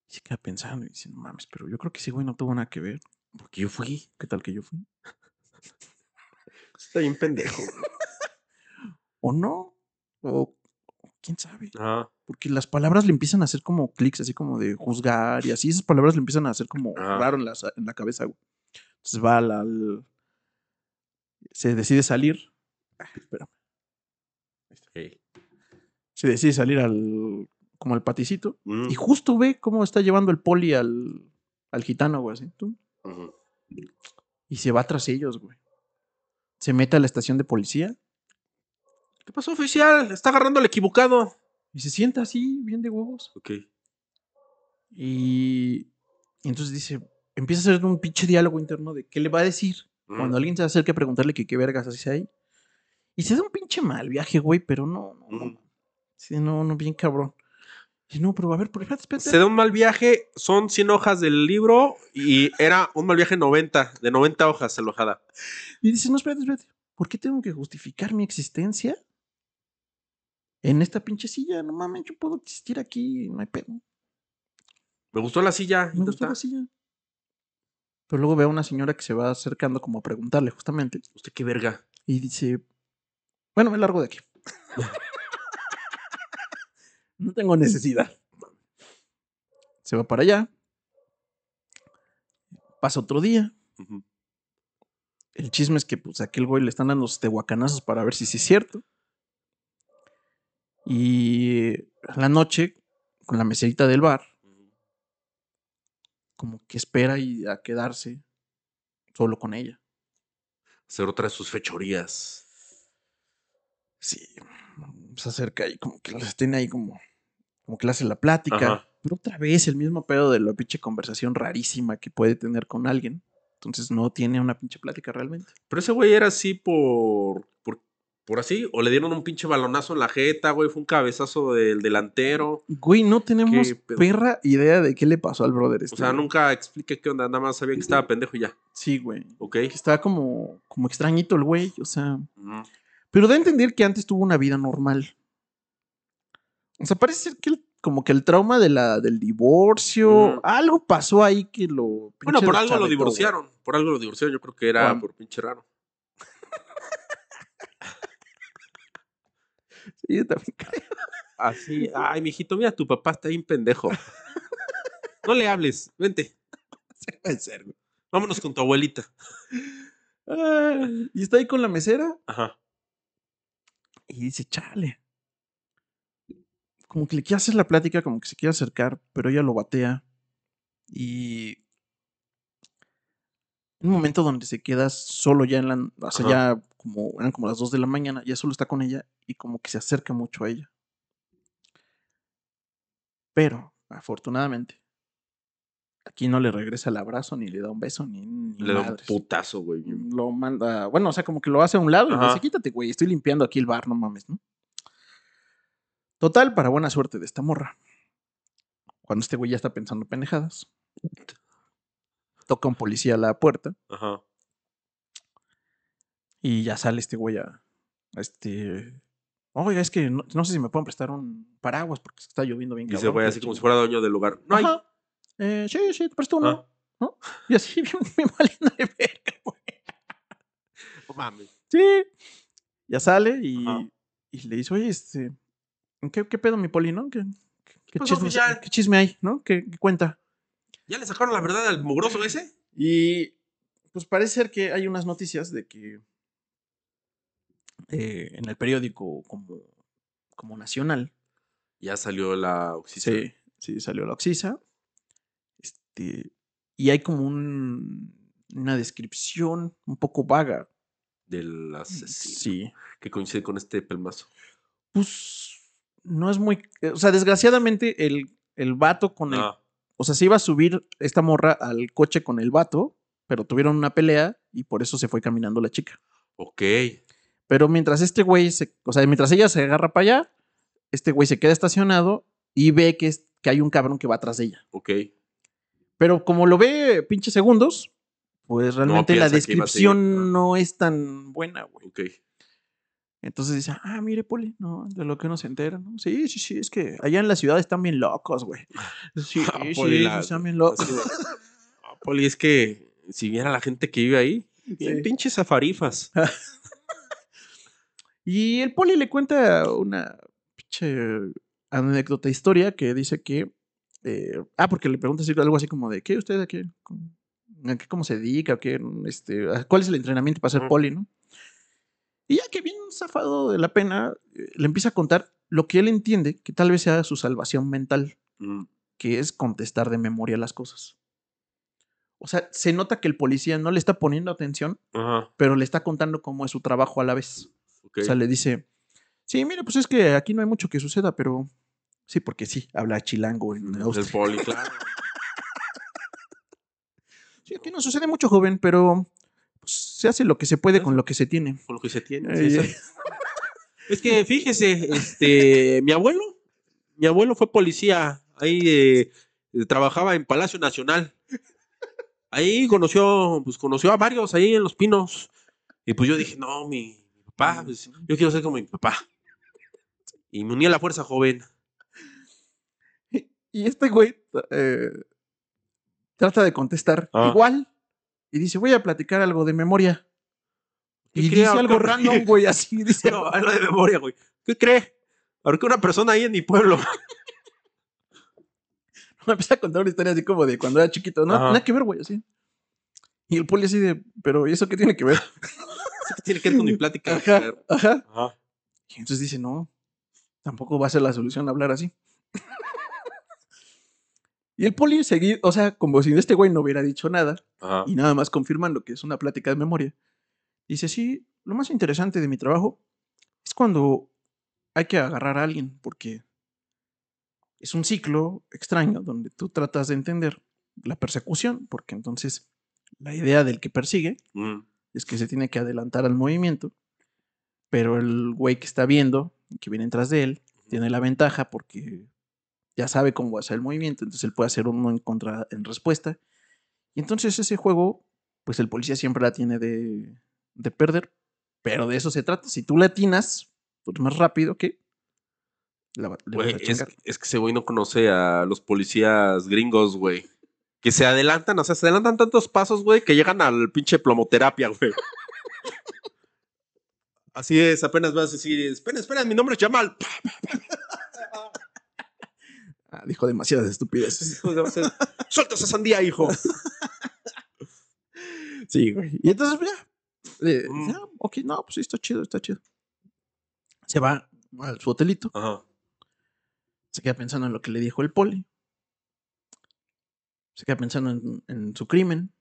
Y se queda pensando y dice, no mames, pero yo creo que ese güey no tuvo nada que ver. Porque yo fui. ¿Qué tal que yo fui? Está bien pendejo. ¿O no? O quién sabe. Porque las palabras le empiezan a hacer como clics, así como de juzgar y así. Esas palabras le empiezan a hacer como Ah. raro en la, en la cabeza, güey. Entonces va al, al- Se decide salir. Ah, espérame. Se decide salir al. Como al paticito. Mm. Y justo ve cómo está llevando el poli al, al gitano, güey. Así. Ujú. Y se va tras ellos, güey. Se mete a la estación de policía ¿Qué pasó, oficial? Está agarrando al equivocado. y se sienta así, bien de huevos. Ok. Y, y entonces dice, empieza a hacer un pinche diálogo interno de qué le va a decir Mm. cuando alguien se acerque a preguntarle que qué vergas hace ahí. Y se da un pinche mal viaje, güey, pero no, no, no. Sí, no, no, bien cabrón. Y no, pero a ver, por espérate, espérate. Se da un mal viaje, son 100 hojas del libro y era un mal viaje 90, de 90 hojas alojada. Y dice, no, espérate, espérate. ¿Por qué tengo que justificar mi existencia en esta pinche silla? No mames, yo puedo existir aquí, no hay pedo. Me gustó la silla. Me gusta la silla. Pero luego veo a una señora que se va acercando como a preguntarle justamente. Usted qué verga. Y dice, bueno, me largo de aquí. no tengo necesidad. Se va para allá. Pasa otro día. El chisme es que pues a aquel güey le están dando los tehuacanazos para ver si sí es cierto. Y a la noche, con la meserita del bar, como que espera y a quedarse solo con ella. Hacer otra de sus fechorías. Sí, se acerca y como que los tiene ahí como, como que le hace la plática. Ajá. Pero otra vez el mismo pedo de la pinche conversación rarísima que puede tener con alguien. Entonces no tiene una pinche plática realmente. Pero ese güey era así por, por, por así, o le dieron un pinche balonazo en la jeta, güey, fue un cabezazo del delantero. Güey, no tenemos perra idea de qué le pasó al brother este. O sea, güey. nunca expliqué qué onda, nada más sabía que estaba pendejo y ya. Sí, güey. ¿Ok? Que está como, como extrañito el güey, o sea. Pero da a entender que antes tuvo una vida normal. O sea, parece ser que el- como que el trauma de la, del divorcio, Mm. algo pasó ahí que lo. Bueno, por algo lo divorciaron. Por algo lo divorciaron, yo creo que era por pinche raro. Sí, yo también creo. Así, ay, mijito, mira, tu papá está bien pendejo. No le hables, vente. Puede ser, güey. Vámonos con tu abuelita. Ah, y está ahí con la mesera Ajá. y dice, chale. Como que le quiere hacer la plática, como que se quiere acercar, pero ella lo batea. Y. En un momento donde se queda solo ya en la. O sea, Ajá. ya como eran como las 2 de la mañana, ya solo está con ella y como que se acerca mucho a ella. Pero, afortunadamente, aquí no le regresa el abrazo, ni le da un beso, ni, ni Le da un putazo, güey. Lo manda, bueno, o sea, como que lo hace a un lado y le dice, quítate, güey, estoy limpiando aquí el bar, no mames, ¿no? Total, para buena suerte de esta morra. Cuando este güey ya está pensando pendejadas, toca un policía a la puerta Ajá. y ya sale este güey a, a este... Oiga, es que no, no sé si me pueden prestar un paraguas porque está lloviendo bien. Dice, cabrón, güey, así como si chingada". fuera dueño del lugar. No hay. Eh, sí, sí, te presto uno. Ah. ¿no? Y así, bien, bien valiendo de verga, güey. No mames. Sí. Ya sale y, Ajá. y le dice, oye, este, ¿qué, qué pedo mi poli, no? ¿Qué, qué, qué pasó, chisme, oficial? qué chisme hay, no? ¿Qué, qué cuenta? ¿Ya le sacaron la verdad al mugroso ese? Y pues parece ser que hay unas noticias de que eh, en el periódico como, como nacional, Ya salió la oxisa. sí, sí, salió la Oxisa, este, y hay como un, una descripción un poco vaga. Del asesino. Sí. Que coincide con este pelmazo. Pues no es muy. eh, O sea, desgraciadamente el, el vato con el. O sea, se iba a subir esta morra al coche con el vato, pero tuvieron una pelea y por eso se fue caminando la chica. ok. Pero mientras este güey se. O sea, mientras ella se agarra para allá, este güey se queda estacionado y ve que, es, que hay un cabrón que va atrás de ella. Ok. Pero como lo ve pinche segundos, pues realmente la descripción no es tan buena, güey. Ok. Entonces dice, ah, mire, Poli, no, de lo que uno se entera, ¿no? Sí, sí, sí, es que allá en la ciudad están bien locos, güey. Sí, Ah, sí, Poli, sí, la- están bien locos. "Ah, Poli, es que si viera la gente que vive ahí, Sí. pinches afarifas. Y el poli le cuenta una pinche anécdota historia que dice que. eh, ah, porque le pregunta algo así como de: ¿Qué usted a qué? ¿Cómo- a qué- ¿Cómo se dedica? ¿A qué, este, ¿Cuál es el entrenamiento para ser poli, no? Y ya que bien zafado de la pena, eh, le empieza a contar lo que él entiende que tal vez sea su salvación mental, Mm, que es contestar de memoria las cosas. O sea, se nota que el policía no le está poniendo atención, Ajá. pero le está contando cómo es su trabajo a la vez. O sea, le dice, sí, mira, pues es que aquí no hay mucho que suceda, pero sí, porque sí, habla chilango en Mm, Austria. El poli, claro. Sí, aquí no sucede mucho, joven, pero se hace lo que se puede con lo que se tiene. Con lo que se tiene. Eh, sí. Es que fíjese, este, mi abuelo, mi abuelo fue policía, ahí eh, trabajaba en Palacio Nacional. Ahí conoció, pues conoció a varios ahí en Los Pinos. Y pues yo dije, no, mi, mi papá, pues, yo quiero ser como mi papá. Y me uní a la fuerza joven. Y este güey eh, trata de contestar Ah. igual. Y dice, voy a platicar algo de memoria. ¿Qué Y dice algo random, güey, así. Dice, No, algo de memoria, güey. ¿Qué cree? Ahorita una persona ahí en mi pueblo. me empieza a contar una historia así como de cuando era chiquito. No, Ajá. nada que ver, güey, así. Y el poli así de, pero ¿y eso qué tiene que ver? ¿Qué tiene que ver con mi plática? Ajá, ajá. Ajá. Y entonces dice, no, tampoco va a ser la solución hablar así. Y el poli seguir, o sea, como si este güey no hubiera dicho nada, Ajá. y nada más confirmando que es una plática de memoria, dice, sí, lo más interesante de mi trabajo es cuando hay que agarrar a alguien, porque es un ciclo extraño donde tú tratas de entender la persecución, porque entonces la idea del que persigue Mm. es que se tiene que adelantar al movimiento, pero el güey que está viendo, que viene tras de él, tiene la ventaja porque ya sabe cómo va a ser el movimiento, entonces él puede hacer uno en contra en respuesta. Y entonces ese juego, pues el policía siempre la tiene de, de perder, pero de eso se trata. Si tú la atinas, pues más rápido que la, a es, chingar. es que ese güey no conoce a los policías gringos, güey. Que se adelantan, o sea, se adelantan tantos pasos, güey, que llegan al pinche plomoterapia, güey. Así es, apenas vas a decir, espera, espera, mi nombre es Jamal. Ah, dijo demasiadas estupideces. Suelta esa sandía, hijo. Sí, güey. Y entonces, ya. eh, Mm. ya, ok, no, pues sí, está chido, está chido. Se va a su hotelito, Ajá. se queda pensando en lo que le dijo el poli. Se queda pensando en, en su crimen.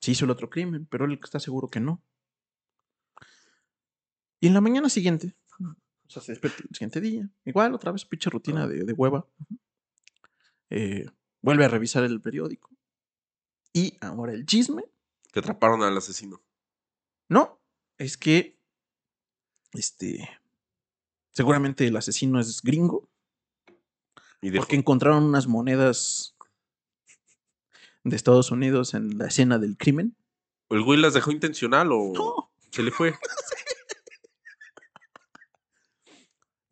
Si hizo el otro crimen, pero él está seguro que no. Y en la mañana siguiente, o sea, se despierta el siguiente día, igual, otra vez, pinche rutina de, de hueva. Eh, vuelve a revisar el periódico. Y ahora el chisme Que atraparon al asesino. No, es que este seguramente el asesino es gringo Y porque encontraron unas monedas de Estados Unidos en la escena del crimen. ¿el güey las dejó intencional o No. se le fue?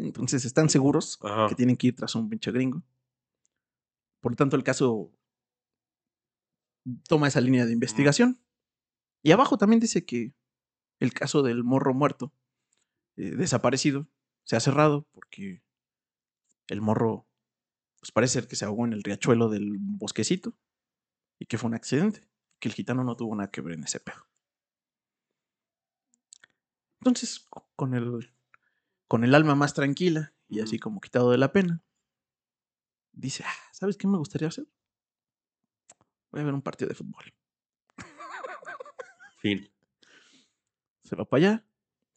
Entonces están seguros Ajá. que tienen que ir tras un pinche gringo. Por lo tanto, el caso toma esa línea de investigación. Y abajo también dice que el caso del morro muerto, eh, desaparecido, se ha cerrado porque el morro, pues parece ser que se ahogó en el riachuelo del bosquecito y que fue un accidente, que el gitano no tuvo nada que ver en ese pedo. Entonces, co- con el, con el alma más tranquila y así como quitado de la pena, dice, "Ah, ¿sabes qué me gustaría hacer? Voy a ver un partido de fútbol. Fin. Se va para allá.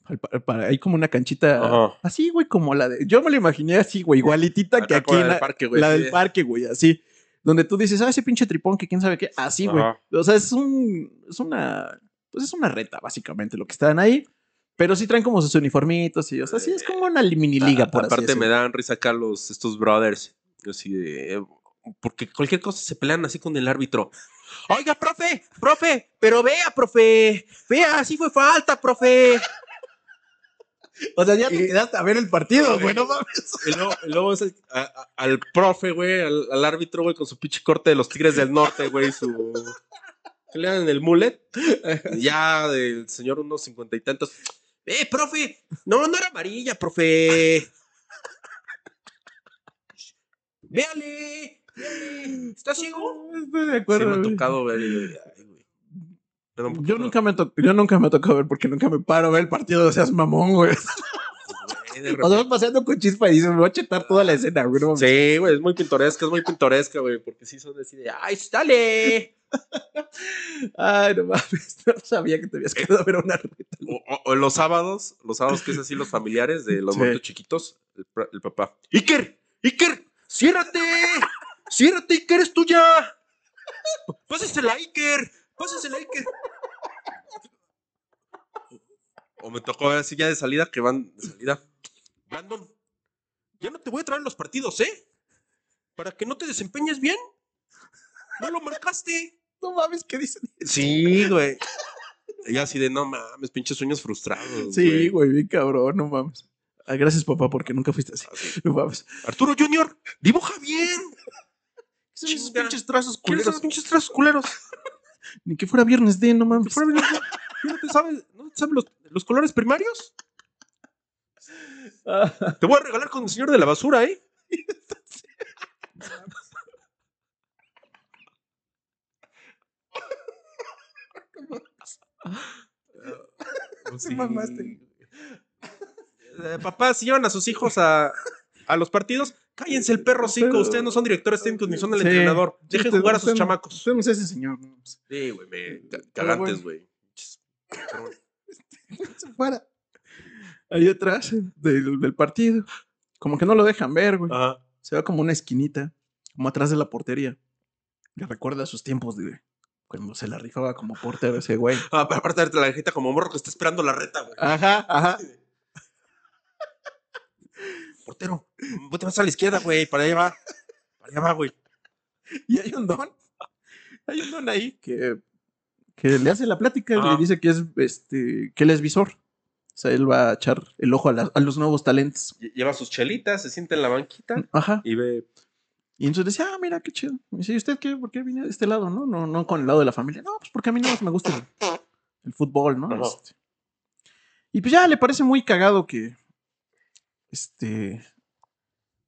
al pa- para- hay como una canchita Ajá. así, güey, como la de. Yo me lo imaginé así, güey, igualitita que aquí. como la del la, parque, güey, la sí. del parque, güey, así. Donde tú dices, ah, ese pinche tripón que quién sabe qué. Así, güey. O sea, es un. Es una. Pues es una reta, básicamente, lo que están ahí. Pero sí traen como sus uniformitos y, o sea, sí es como una mini liga, por así Aparte me decirlo. dan risa acá los, estos brothers. Así de, eh, porque cualquier cosa se pelean así con el árbitro. Oiga, profe, profe, pero vea, profe, vea, así fue falta, profe. O sea, ya te quedaste a ver el partido, Güey. güey, no mames. Y luego, y luego es el- a- a- al profe, güey, al, al árbitro, güey, con su pinche corte de los Tigres del Norte, güey, su... ¿Qué le dan en el mullet? Ya del señor unos cincuenta y tantos. ¡Eh, profe! No, no era amarilla, profe. ¡Véale! véale, ¿Está ciego? Estoy de acuerdo. me ha tocado ver. Yo nunca, me to- yo nunca me tocó ver porque nunca me paro a ver el partido, o seas mamón, güey. Repente- vas paseando con chispa y dices, me voy a chetar toda la escena, güey. Sí, güey, es muy pintoresca, es muy pintoresca, güey, porque sí son así de, ¡ay, dale! Ay, no mames, no sabía que te habías quedado a ver una reta. O, los sábados, los sábados que es así los familiares de los Sí. chiquitos, el, papá. ¡Iker! ¡Iker! ¡Ciérrate! ¡Ciérrate, Iker, es tuya! ¡Pásesela, Iker! ¡Pásesela, Iker! O me tocó así ya de salida, que van de salida. Brandon, ya no te voy a traer los partidos, ¿eh? Para que no te desempeñes bien. No lo marcaste. No mames, ¿qué dicen? Sí, güey. Y así de, no mames, pinches sueños frustrados. Sí, güey, bien cabrón, no mames. Ah, gracias, papá, porque nunca fuiste así. Así. No mames. Arturo Junior, dibuja bien. Son esos pinches trazos ¿Quiénes son culeros. los pinches trazos culeros? Ni que fuera viernes de, no mames. Fuera bien, ¿tú ¿No te sabes, no te sabes los, los colores primarios? Ah, Te voy a regalar con el señor de la basura, ¿eh? Sí, mamaste. Eh, papá, si llevan a sus hijos a, a los partidos, cállense el perro cinco. Ustedes no son directores técnicos ni son el Sí. entrenador. Dejen Usted- jugar a sus usted no- chamacos. Usted no es ese señor. No, mames. Sí, güey, me ca- Pero cagantes, güey. Pero bueno. Se fuera. Ahí atrás del, del partido. Como que no lo dejan ver, güey. Ajá. Se va como una esquinita, como atrás de la portería. Le recuerda sus tiempos de se la rifaba como portero ese güey. Ah, pero aparte de la jeta como morro que está esperando la reta, güey. Ajá, ajá. Portero, vete más a la izquierda, güey. Para allá va. Para allá va, güey. Y hay un don. Hay un don ahí que, que le hace la plática y Ajá. le dice que es este que él es visor. O sea, él va a echar el ojo a, la- a los nuevos talentos. Lle- Lleva sus chelitas, se sienta en la banquita Ajá. y ve. Y entonces decía, ah, mira, qué chido. Y dice, ¿y usted qué? ¿Por qué viene de este lado, no? No, no con el lado de la familia. No, pues porque a mí no me gusta el, el fútbol, ¿no? Este, y pues ya le parece muy cagado que, este,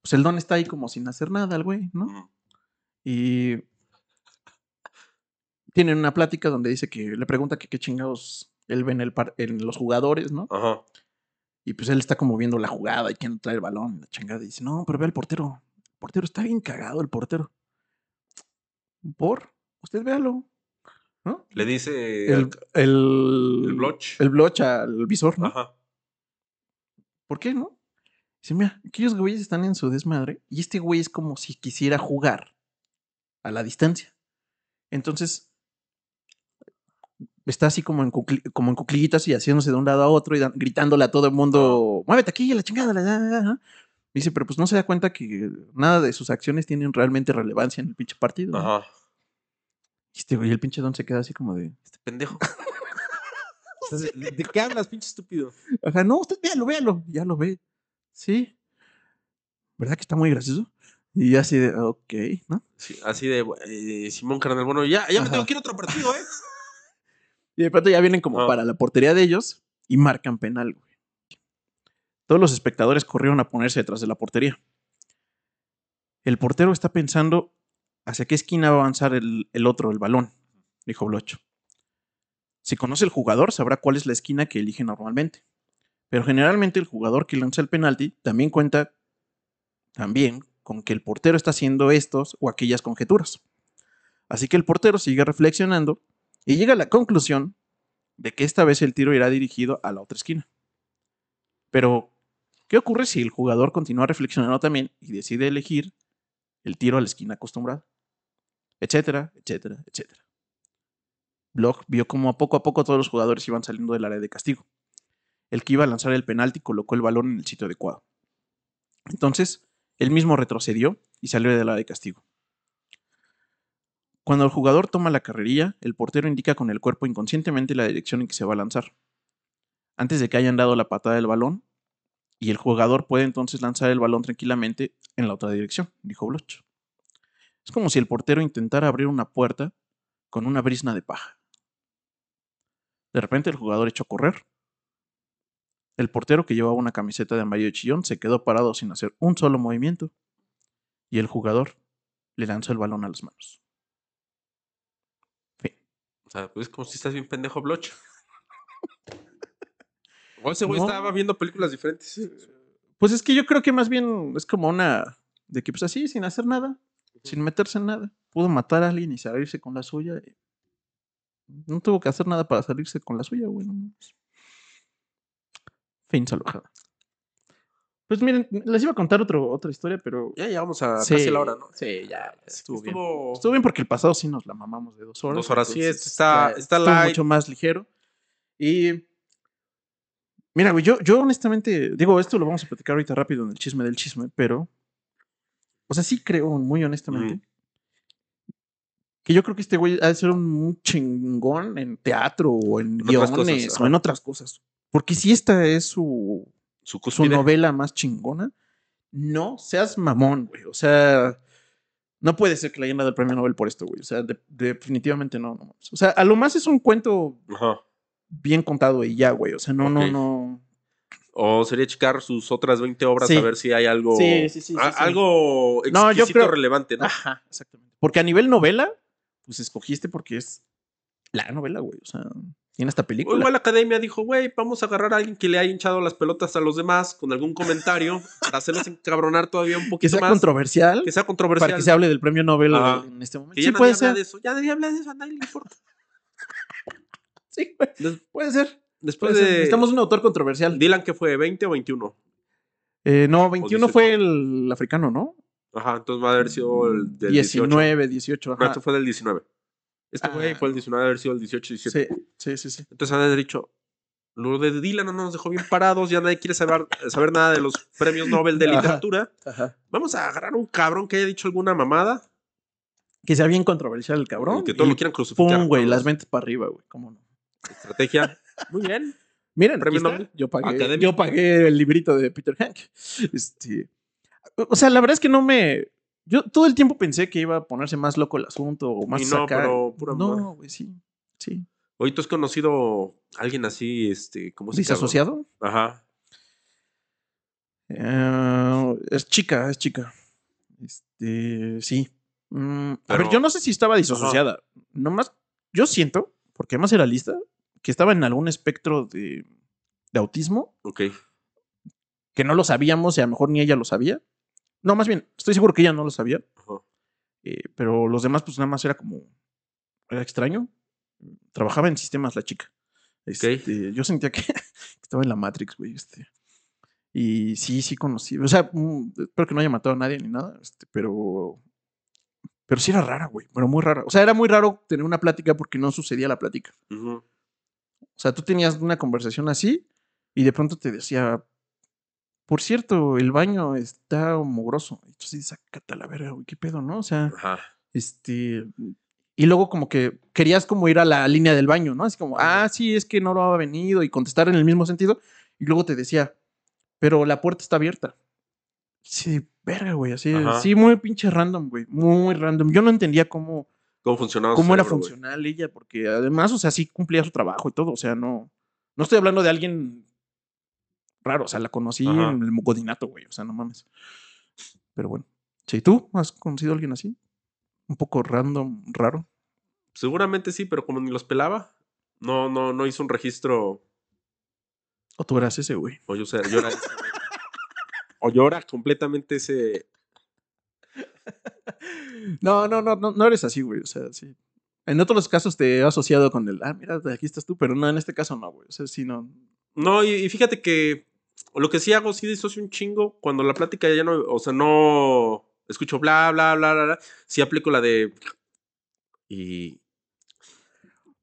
pues el don está ahí como sin hacer nada, el güey, ¿no? Y tienen una plática donde dice que le pregunta que qué chingados él ve en, el par- en los jugadores, ¿no? Ajá. Y pues él está como viendo la jugada y quién trae el balón, la chingada. Y dice, no, pero ve al portero. Portero está bien cagado, el portero. ¿Por? Usted véalo. ¿No? Le dice. El, el, el bloch. El bloch al visor, ¿no? Ajá. ¿Por qué no? Dice, mira, aquellos güeyes están en su desmadre y este güey es como si quisiera jugar a la distancia. Entonces, está así como en, como en cuclillitas y haciéndose de un lado a otro y gritándole a todo el mundo, muévete aquí, a la chingada. la- la". Dice, pero pues no se da cuenta que nada de sus acciones tienen realmente relevancia en el pinche partido. ¿no? Ajá. Y este güey, el pinche don se queda así como de, Este pendejo. ¿De qué hablas, pinche estúpido? ajá, no, usted véalo, véalo. Ya lo ve. Sí. ¿Verdad que está muy gracioso? Y así de, ok, ¿no? Sí, así de eh, Simón Carnal. Bueno, ya, ya me Ajá. tengo que ir a otro partido, ¿eh? Y de pronto ya vienen como Ah. para la portería de ellos y marcan penal, güey. Todos los espectadores corrieron a ponerse detrás de la portería. El portero está pensando hacia qué esquina va a avanzar el, otro, el balón, dijo Blocho. Si conoce el jugador, sabrá cuál es la esquina que elige normalmente. Pero generalmente el jugador que lanza el penalti también cuenta también con que el portero está haciendo estos o aquellas conjeturas. Así que el portero sigue reflexionando y llega a la conclusión de que esta vez el tiro irá dirigido a la otra esquina. Pero, ¿qué ocurre si el jugador continúa reflexionando también y decide elegir el tiro a la esquina acostumbrada? Etcétera, etcétera, etcétera. Bloch vio como a poco a poco todos los jugadores iban saliendo del área de castigo. El que iba a lanzar el penalti colocó el balón en el sitio adecuado. Entonces, él mismo retrocedió y salió del área de castigo. Cuando el jugador toma la carrerilla, el portero indica con el cuerpo inconscientemente la dirección en que se va a lanzar. Antes de que hayan dado la patada del balón, y el jugador puede entonces lanzar el balón tranquilamente en la otra dirección, dijo Bloch. Es como si el portero intentara abrir una puerta con una brisna de paja. De repente el jugador echó a correr. El portero que llevaba una camiseta de amarillo chillón se quedó parado sin hacer un solo movimiento. Y el jugador le lanzó el balón a las manos. Fin. O sea, pues como si estás bien pendejo, Bloch. O ese güey No. estaba viendo películas diferentes. Pues es que yo creo que más bien es como una de que pues así, sin hacer nada, sin meterse en nada, pudo matar a alguien y salirse con la suya. No tuvo que hacer nada para salirse con la suya, güey. Fin salvajada. Pues miren, les iba a contar otro, otra historia, pero Ya llegamos a Sí, casi la hora, ¿no? Sí, ya, estuvo bien. Estuvo- Estuvo bien porque el pasado sí nos la mamamos de dos horas. Dos horas, sí, está- ya está light. mucho más ligero. Y mira, güey, yo, yo honestamente, digo, esto lo vamos a platicar ahorita rápido en el chisme del chisme, pero, o sea, sí creo, muy honestamente, que yo creo que este güey ha de ser un, chingón en teatro o en, cosas, guiones o en otras cosas. Porque si esta es su, Su su novela más chingona, no seas mamón, güey. O sea, no puede ser que le hayan dado el premio Nobel por esto, güey. O sea, de- definitivamente no, no. O sea, a lo más es un cuento Ajá. Bien contado y ya, güey. O sea, no, no, no. O sería checar sus otras 20 obras Sí. a ver si hay algo. Sí, sí, sí, sí, a- sí. Algo No, yo exquisito creo- relevante, ¿no? Ajá, exactamente. Porque a nivel novela, pues escogiste porque es la novela, güey. O sea, tiene esta O película. igual la academia dijo, güey, vamos a agarrar a alguien que le haya hinchado las pelotas a los demás con algún comentario para hacerlos encabronar todavía un que poquito sea más. controversial. que sea controversial. Para que se hable del premio Nobel en este momento. Que Sí, ya nadie puede habla ser. de eso. Ya nadie habla de eso, a nadie le importa. Sí, güey. Des- Puede ser. Después Puede ser. de. Necesitamos un autor controversial. Dylan, que fue? ¿20 o 21? Eh, no, 21 18. fue el africano, ¿no? Ajá, entonces va a haber sido el del 18. 19, 18. No, ajá. este fue del 19. Este güey Ah. fue el 19, haber sido el 18, 17. Sí, sí, sí, sí. Entonces han dicho, lo de Dylan no nos dejó bien parados, ya nadie quiere saber, saber nada de los premios Nobel de literatura. Ajá. Vamos a agarrar un cabrón que haya dicho alguna mamada Que sea bien controversial el cabrón. y que todos y lo quieran crucificar. Pum, güey, las ventas para arriba, güey. ¿Cómo no? Estrategia. Muy bien. Miren. Yo pagué, yo pagué el librito de Peter Hank. Este, o sea, la verdad es que no me. Yo todo el tiempo pensé que iba a ponerse más loco el asunto o más Y no, acá. pero pura No, güey, sí. Sí. Oye, ¿tú has conocido a alguien así, este, ¿cómo se llama? ¿Disasociado? Ajá. Eh, es chica, es chica. Este, sí. Mm, a ver, yo no sé si estaba disasociada. Nomás, yo siento, porque además era lista, que estaba en algún espectro de, de autismo, Ok. que no lo sabíamos y a lo mejor ni ella lo sabía. No, más bien, estoy seguro que ella no lo sabía. Ajá. eh, pero los demás, pues nada más era como. Era extraño. Trabajaba en sistemas la chica. Este, Yo sentía que estaba en la Matrix, güey. Este. Y sí, sí conocí. O sea, mm, espero que no haya matado a nadie ni nada. Este, pero. Pero sí era rara, güey. Pero muy rara. O sea, era muy raro tener una plática porque no sucedía la plática. Ujú. O sea, tú tenías una conversación así y de pronto te decía, por cierto, el baño está mugroso. Y tú sí, sácate la verga, güey, qué pedo, ¿no? O sea, Ajá. este... Y luego como que querías como ir a la línea del baño, ¿no? Así como, ah, sí, es que no lo ha venido y contestar en el mismo sentido. Y luego te decía, pero la puerta está abierta. Sí, verga, güey, así, Ajá. sí, muy pinche random, güey, muy random. Yo no entendía cómo, ¿Cómo funcionaba cómo era cerebro, funcional ella, porque además, o sea, sí cumplía su trabajo y todo, o sea, no, no estoy hablando de alguien raro, o sea, la conocí Ajá. en el Mucodinato, güey, o sea, no mames. Pero bueno, si tú has conocido a alguien así, un poco random, raro. Seguramente sí, pero como ni los pelaba, no, no, no hizo un registro. O tú eras ese, güey. O yo, sea, yo era ese, güey. O era completamente ese. No, no, no, no, no eres así, güey, o sea, sí. En otros casos te he asociado con el, ah, mira, aquí estás tú, pero no, en este caso no, güey, o sea, sí, no. No, y, y fíjate que lo que sí hago, sí disocio un chingo. Cuando la plática ya no, o sea, no escucho bla, bla, bla, bla, bla. Sí aplico la de. Y,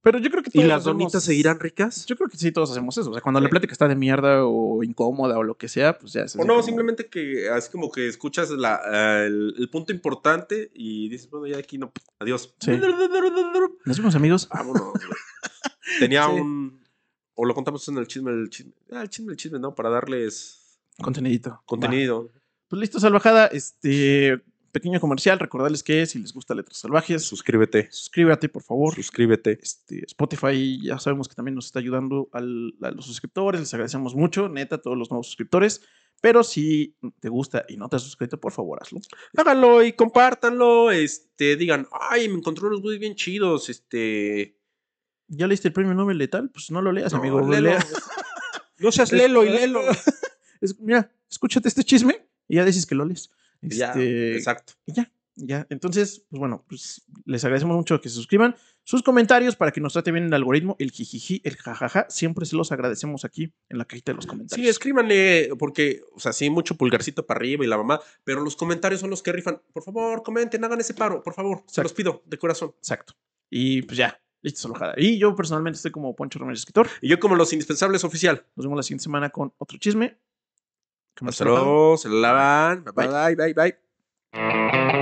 Pero yo creo que y todos las hacemos- donitas seguirán ricas. Yo creo que sí, todos hacemos eso. O sea, cuando la Sí. plática está de mierda o incómoda o lo que sea, pues ya es O no, como- simplemente que así como que escuchas la, eh, el, el punto importante y dices, bueno, ya aquí no, adiós. Sí. ¿Nos vemos, amigos? Vámonos. güey. Tenía Sí. un. O lo contamos en el chisme del chisme. Ah, el chisme del chisme, ¿no? Para darles Contenidito. Va. contenido. Pues listo, salvajada. Este. Pequeño comercial, recordarles que si les gusta Letras Salvajes, Suscríbete. suscríbete, por favor. Suscríbete. Este, Spotify ya sabemos que también nos está ayudando al- a los suscriptores, les agradecemos mucho, neta, a todos los nuevos suscriptores. Pero si te gusta y no te has suscrito, por favor, hazlo. Háganlo y compártanlo. Este, digan, ay, me encontré unos güeyes bien chidos. Este. ¿Ya leíste el premio Nobel de tal? Pues no lo leas, No, amigo. léelo. lea- No seas lelo y lelo. Es- mira, escúchate este chisme y ya dices que lo lees. Ya, Este, exacto. Y ya, ya. Entonces, pues bueno, pues les agradecemos mucho que se suscriban. Sus comentarios para que nos trate bien el algoritmo, el jijiji, el jajaja, siempre se los agradecemos aquí en la cajita de los Sí, comentarios. escríbanle, porque, o sea, sí, mucho pulgarcito para arriba y la mamá, pero los comentarios son los que rifan. Por favor, comenten, hagan ese paro, por favor. Se los pido, de corazón. Exacto. Y pues ya, listo, salojada. Y yo personalmente estoy como Poncho Ramírez Escritor. Y yo, como los indispensables oficial. Nos vemos la siguiente semana con otro chisme. Hasta luego, se lavan. Bye. bye, bye. bye.